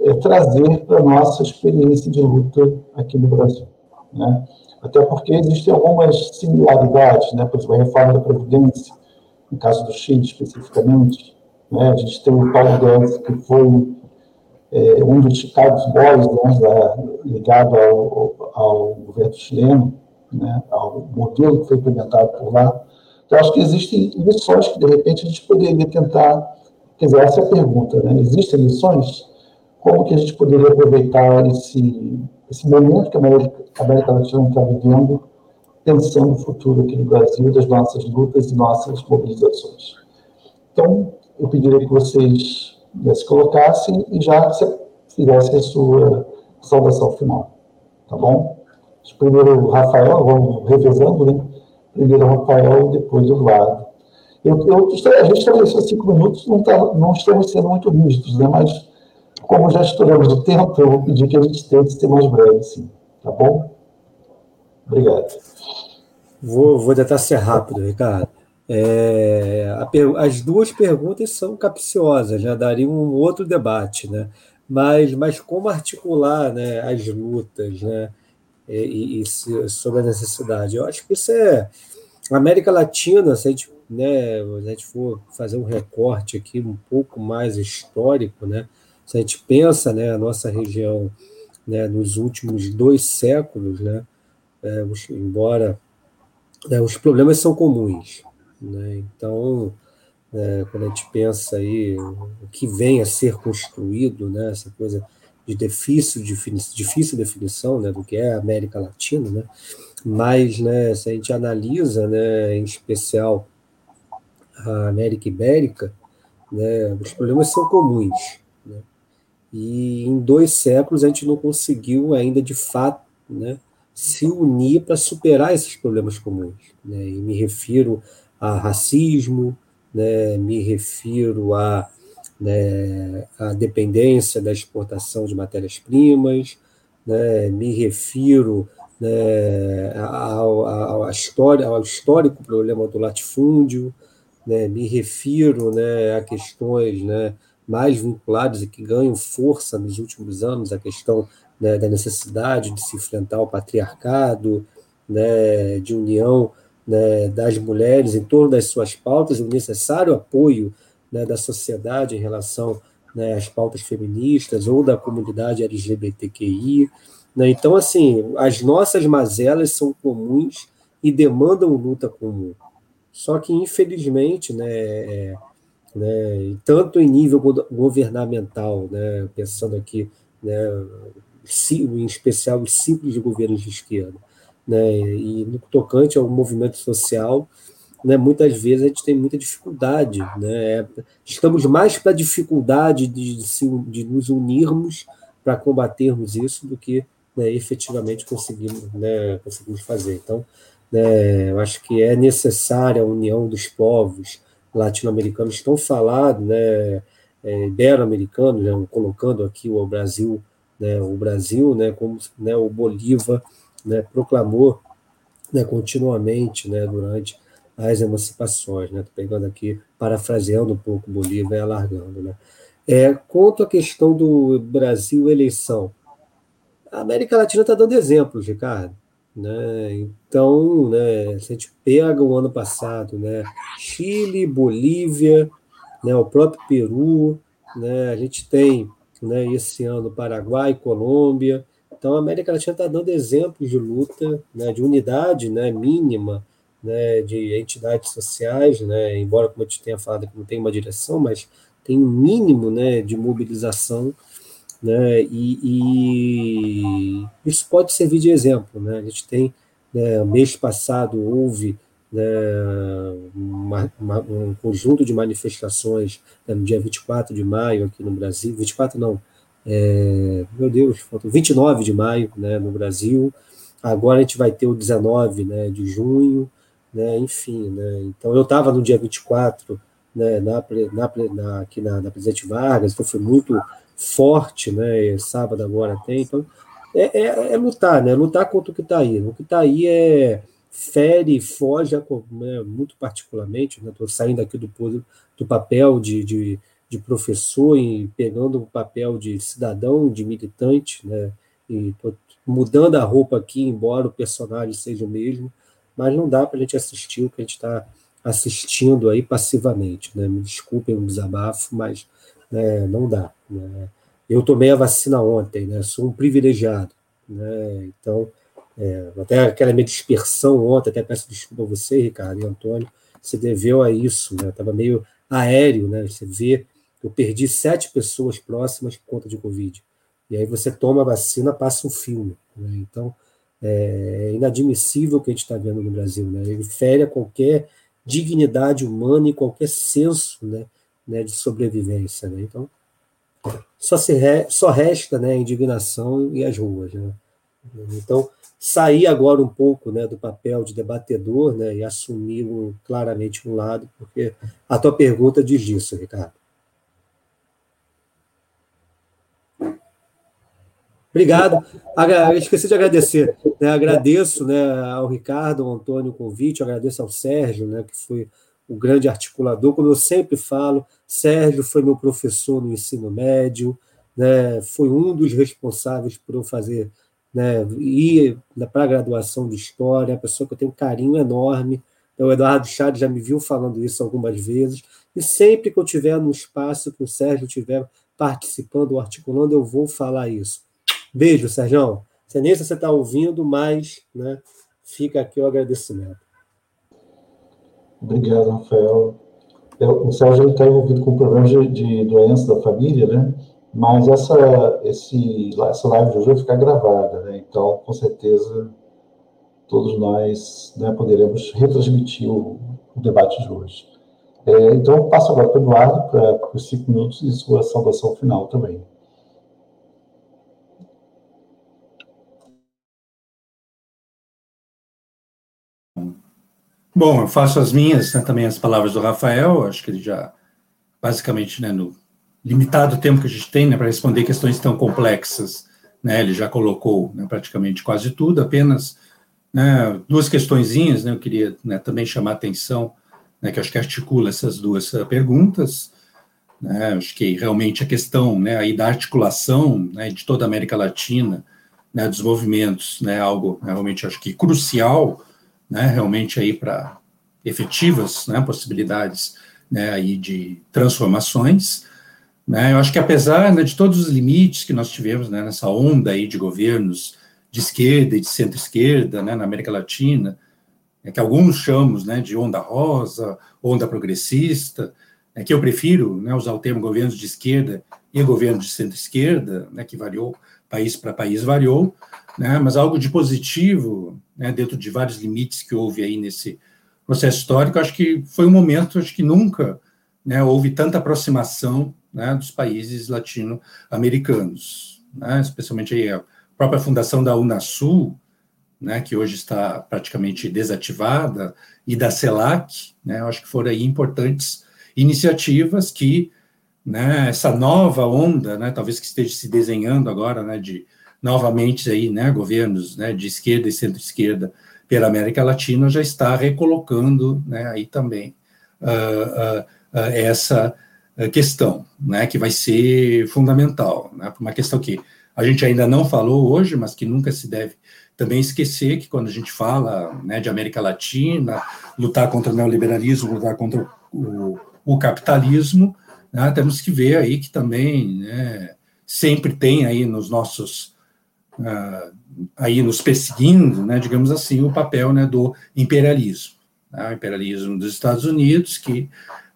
é, trazer para a nossa experiência de luta aqui no Brasil. Né? Até porque existem algumas similaridades, né? por exemplo, a reforma da Previdência, no caso do Chile especificamente, né? a gente tem o Paulo Guedes, que foi é, um dos Chicago Boys, né? ligado ao, ao, governo chileno, né? ao modelo que foi implementado por lá. Então, acho que existem lições que, de repente, a gente poderia tentar. Quer dizer, essa é a pergunta, né? Existem lições? Como que a gente poderia aproveitar esse, esse momento que a América, Latina está vivendo, pensando no futuro aqui no Brasil, das nossas lutas e nossas mobilizações? Então, eu pediria que vocês se colocassem e já fizessem a sua saudação final. Tá bom? Primeiro o Rafael, vamos revezando, né? Primeiro o Rafael, depois o Eduardo. Eu, eu, a gente estabeleceu cinco minutos, não, tá, não estamos sendo muito rígidos, né? mas como já estouramos o tempo, eu vou pedir que a gente tente ser mais breve, sim. Tá bom? Obrigado. Vou, vou tentar ser rápido, Ricardo. É, a, as duas perguntas são capciosas, já dariam um outro debate, né? Mas, mas como articular né, as lutas né, e, e, sobre a necessidade? Eu acho que isso é. A América Latina, se a gente, né, se a gente for fazer um recorte aqui um pouco mais histórico, né, se a gente pensa né, a nossa região né, nos últimos dois séculos, né, é, embora né, os problemas são comuns. Né, então, é, quando a gente pensa aí o que vem a ser construído, né, essa coisa de difícil, difícil definição né, do que é a América Latina, né, mas né, se a gente analisa, né, em especial a América Ibérica, né, os problemas são comuns. Né, e em dois séculos a gente não conseguiu ainda de fato né, se unir para superar esses problemas comuns. Né? E me refiro a racismo, né? me refiro a, né, a dependência da exportação de matérias-primas, né? me refiro né, ao, ao, história, ao histórico problema do latifúndio, né? me refiro né, a questões né, mais vinculados e que ganham força nos últimos anos, a questão né, da necessidade de se enfrentar o patriarcado, né, de união né, das mulheres em torno das suas pautas, o necessário apoio né, da sociedade em relação né, às pautas feministas ou da comunidade LGBTQI. Né. Então, assim, as nossas mazelas são comuns e demandam luta comum. Só que, infelizmente, né, é, né, tanto em nível governamental, né, pensando aqui, né, em especial os ciclos de governos de esquerda, né, e no tocante ao movimento social, né, muitas vezes a gente tem muita dificuldade, né, estamos mais para a dificuldade de, de, nos unirmos para combatermos isso do que né, efetivamente conseguimos, né, conseguimos fazer. Então, né, eu acho que é necessária a união dos povos, latino-americanos tão falado, né, é, ibero-americanos, né, colocando aqui o Brasil, né, o Brasil, né, como né, o Bolívar né, proclamou né, continuamente né, durante as emancipações, né, pegando aqui, parafraseando um pouco Bolívar e alargando. Né. É, quanto à questão do Brasil eleição, a América Latina está dando exemplos, Ricardo. Né? Então, né, se a gente pega o ano passado, né, Chile, Bolívia, né, o próprio Peru, né, a gente tem né, esse ano Paraguai, Colômbia. Então, a América Latina está dando exemplos de luta, né, de unidade né, mínima né, de entidades sociais, né, embora, como eu te tenha falado, não tem uma direção, mas tem um mínimo né, de mobilização né? E, e, isso pode servir de exemplo. Né? A gente tem, né, mês passado, houve né, uma, uma, um conjunto de manifestações né, no dia 24 de maio aqui no Brasil, 24 não, é, meu Deus, faltou 29 de maio né, no Brasil, agora a gente vai ter o 19 né, de junho, né, enfim, né, então eu estava no dia 24 né, na, na, na, aqui na, na Presidente Vargas, então foi muito forte, né, sábado agora tem, então é, é, é lutar, né, lutar contra o que está aí, o que está aí é fere, foge, né, muito particularmente, estou né, saindo aqui do, do papel de, de, de, professor e pegando o papel de cidadão, de militante, né, e mudando a roupa aqui, embora o personagem seja o mesmo, mas não dá para a gente assistir o que a gente está assistindo aí passivamente, né, me desculpem o desabafo, mas né, não dá. Né. Eu tomei a vacina ontem, né, sou um privilegiado, né, então é, até aquela minha dispersão ontem, até peço desculpa a você, Ricardo e Antônio, se deveu a isso, né? Estava meio aéreo, né? Você vê, eu perdi sete pessoas próximas por conta de Covid. E aí você toma a vacina, passa um filme. Né? Então, é inadmissível o que a gente está vendo no Brasil. Né? Ele fere a qualquer dignidade humana e qualquer senso né, né, de sobrevivência. Né? Então, só, se re, só resta né, a indignação e as ruas. Né? Então, sair agora um pouco né, do papel de debatedor né, e assumir um, claramente um lado, porque a tua pergunta diz isso, Ricardo. Obrigado. Esqueci de agradecer. Né? Agradeço né, ao Ricardo, ao Antônio o convite, agradeço ao Sérgio, né, que foi o grande articulador. Como eu sempre falo, Sérgio foi meu professor no ensino médio, né, foi um dos responsáveis por eu fazer né, ir para a graduação de História, uma pessoa que eu tenho um carinho enorme. Então, o Eduardo Chaves já me viu falando isso algumas vezes, e sempre que eu tiver no espaço que o Sérgio estiver participando ou articulando, eu vou falar isso. Beijo, Sérgio. Sei nem se você está ouvindo, mas né, fica aqui o agradecimento. Obrigado, Rafael. Eu, o Sérgio está envolvido com problemas de, de doença da família, né? Mas essa, esse, essa live de hoje vai ficar gravada, né? Então, com certeza, todos nós né, poderemos retransmitir o, o, debate de hoje. É, então, passo agora para o Eduardo para os cinco minutos e sua saudação final também. Bom, eu faço as minhas, né, também as palavras do Rafael, acho que ele já, basicamente, né, no, limitado tempo que a gente tem né, para responder questões tão complexas. Né, ele já colocou né, praticamente quase tudo, apenas né, duas questõezinhas, né, eu queria né, também chamar a atenção, né, que acho que articula essas duas uh, perguntas, né, acho que realmente a questão né, aí da articulação né, de toda a América Latina, né, dos movimentos, né, algo realmente acho que crucial, né, realmente aí para efetivas né, possibilidades né, aí de transformações, né? Eu acho que apesar né, de todos os limites que nós tivemos né, nessa onda aí de governos de esquerda e de centro-esquerda né, na América Latina, é que alguns chamamos né, de onda rosa, onda progressista, é que eu prefiro né, usar o termo governos de esquerda e governo de centro-esquerda, né, que variou, país para país variou, né, mas algo de positivo, né, dentro de vários limites que houve aí nesse processo histórico, acho que foi um momento, acho que nunca né, houve tanta aproximação né, dos países latino-americanos, né, especialmente aí a própria fundação da Unasul, né, que hoje está praticamente desativada, e da CELAC, né, acho que foram aí importantes iniciativas que essa nova onda, talvez que esteja se desenhando agora, de novamente aí, né, governos né, de esquerda e centro-esquerda pela América Latina já está recolocando né, aí também uh, uh, uh, essa questão, né, que vai ser fundamental, né, uma questão que a gente ainda não falou hoje, mas que nunca se deve também esquecer que quando a gente fala né, de América Latina, lutar contra o neoliberalismo, lutar contra o, o capitalismo, né, temos que ver aí que também né, sempre tem aí nos nossos uh, aí nos perseguindo, né, digamos assim, o papel né, do imperialismo, né, o imperialismo dos Estados Unidos que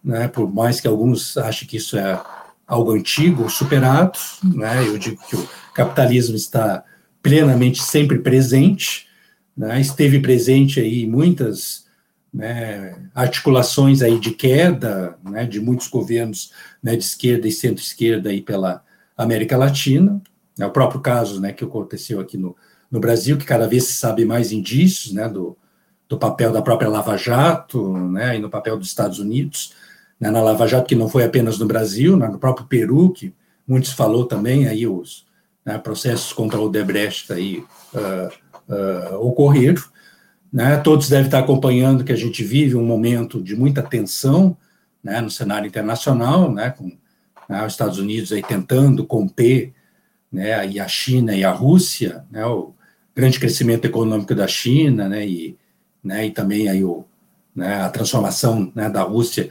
né, por mais que alguns achem que isso é algo antigo, superado, né, eu digo que o capitalismo está plenamente sempre presente, né, esteve presente aí muitas né, articulações aí de queda né, de muitos governos né, de esquerda e centro-esquerda aí pela América Latina. É o próprio caso né, que aconteceu aqui no, no Brasil, que cada vez se sabe mais indícios né, do, do papel da própria Lava Jato né, e no papel dos Estados Unidos. Né, na Lava Jato, que não foi apenas no Brasil, né, no próprio Peru, que muitos falou também, aí os né, processos contra o Debrecht aí, uh, uh, ocorreram. Né? Todos devem estar acompanhando que a gente vive um momento de muita tensão né, no cenário internacional, né, com né, os Estados Unidos aí tentando conter né, e a China e a Rússia, né, o grande crescimento econômico da China, né, e, né, e também aí o, né, a transformação né, da Rússia,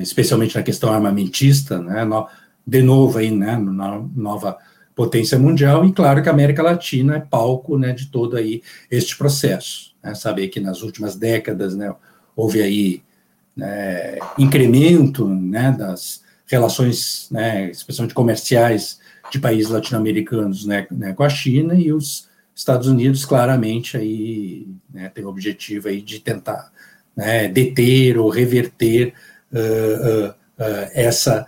especialmente na questão armamentista, né, no, de novo aí, né, na nova potência mundial, e claro que a América Latina é palco né, de todo aí este processo né, saber que nas últimas décadas né, houve aí né, incremento né, das relações, né, especialmente comerciais, de países latino-americanos né, né, com a China e os Estados Unidos claramente aí né, tem o objetivo aí de tentar né, deter ou reverter uh, uh, uh, essa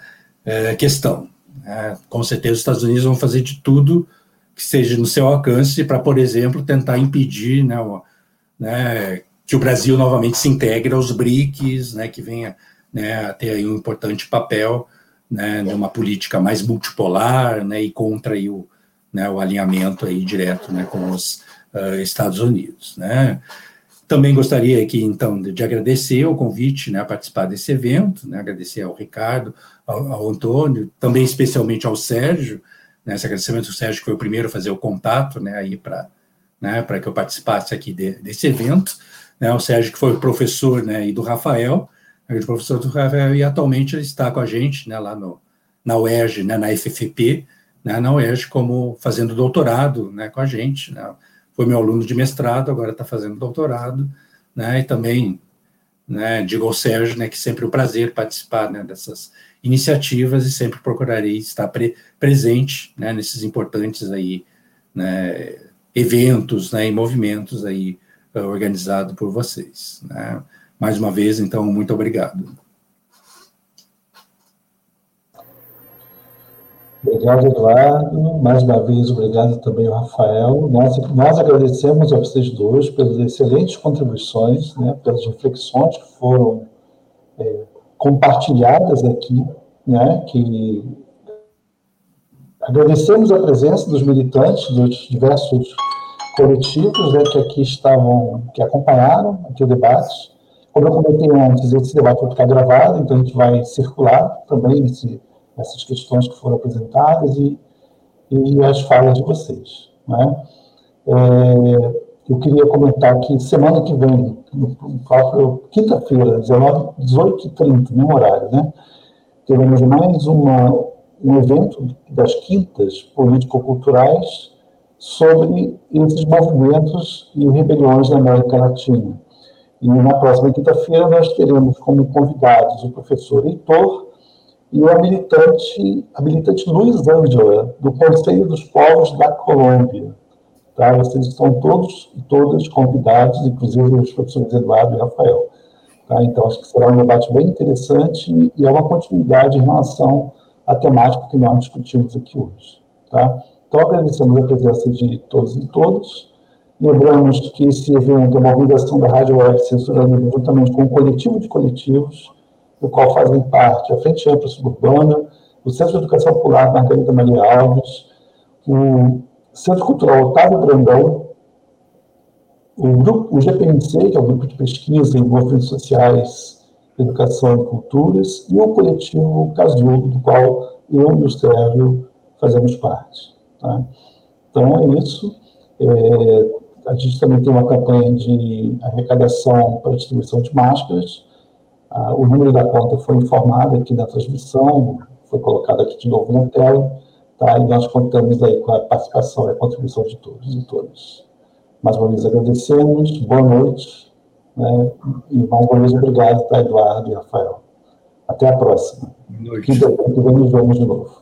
questão. Né. Com certeza os Estados Unidos vão fazer de tudo que seja no seu alcance para, por exemplo, tentar impedir né, né, que o Brasil novamente se integre aos BRICS, né, que venha né, a ter um importante papel né, numa política mais multipolar né, e contra aí o, né, o alinhamento aí direto né, com os uh, Estados Unidos. Né. Também gostaria aqui, então, de, de agradecer o convite né, a participar desse evento, né, agradecer ao Ricardo, ao, ao Antônio, também especialmente ao Sérgio, né, esse agradecimento ao Sérgio, que foi o primeiro a fazer o contato né, para né, que eu participasse aqui de, desse evento. Né, o Sérgio, que foi professor né, e do Rafael, é o professor do Rafael, e atualmente ele está com a gente né, lá no, na UERJ, né, na FFP, né, na UERJ, como fazendo doutorado né, com a gente. Né, foi meu aluno de mestrado, agora está fazendo doutorado, né, e também né, digo ao Sérgio né, que sempre é um prazer participar né, dessas iniciativas e sempre procurarei estar pre presente né, nesses importantes aí, né, eventos né, e movimentos aí uh, organizado por vocês. Né? Mais uma vez, então, muito obrigado. Obrigado, Eduardo. Mais uma vez, obrigado também ao Rafael. Nós, nós agradecemos a vocês dois pelas excelentes contribuições, né, pelas reflexões que foram é, compartilhadas aqui, né, que Agradecemos a presença dos militantes dos diversos coletivos né, que aqui estavam, que acompanharam aqui o debate. Como eu comentei antes, esse debate vai ficar gravado, então a gente vai circular também esse, essas questões que foram apresentadas e, e as falas de vocês. Né? É, eu queria comentar que semana que vem, no próprio quinta-feira, 18h30, mesmo horário, né? teremos mais uma um evento das quintas político-culturais sobre esses movimentos e rebeliões na América Latina. E na próxima quinta-feira nós teremos como convidados o professor Heitor e a militante, militante Luiz Ângela, do Conselho dos Povos da Colômbia. Tá? Vocês estão todos e todas convidados, inclusive os professores Eduardo e Rafael. Tá? Então, acho que será um debate bem interessante e é uma continuidade em relação a temática que nós discutimos aqui hoje. Tá? Então, agradecemos a presença de todos e todas. Lembramos que esse evento é uma organização da Rádio Web Censurando juntamente com um coletivo de coletivos, do qual fazem parte a Frente Ampla Suburbana, o Centro de Educação Popular Margarida Maria Alves, o Centro Cultural Otávio Brandão, o, grupo, o GPNC, que é o Grupo de Pesquisa em Movimentos Sociais Educação e Culturas, e o coletivo Casulo, do qual eu e o Sérgio fazemos parte. Tá? Então, é isso. É, a gente também tem uma campanha de arrecadação para distribuição de máscaras. Ah, o número da conta foi informado aqui na transmissão, foi colocado aqui de novo na tela, tá? e nós contamos aí com a participação e a contribuição de todos e todas. Mais uma vez agradecemos, boa noite né? E mais uma vez, obrigado, tá, Eduardo e Rafael. Até a próxima. Boa noite. Quinta-feira nos vemos de novo.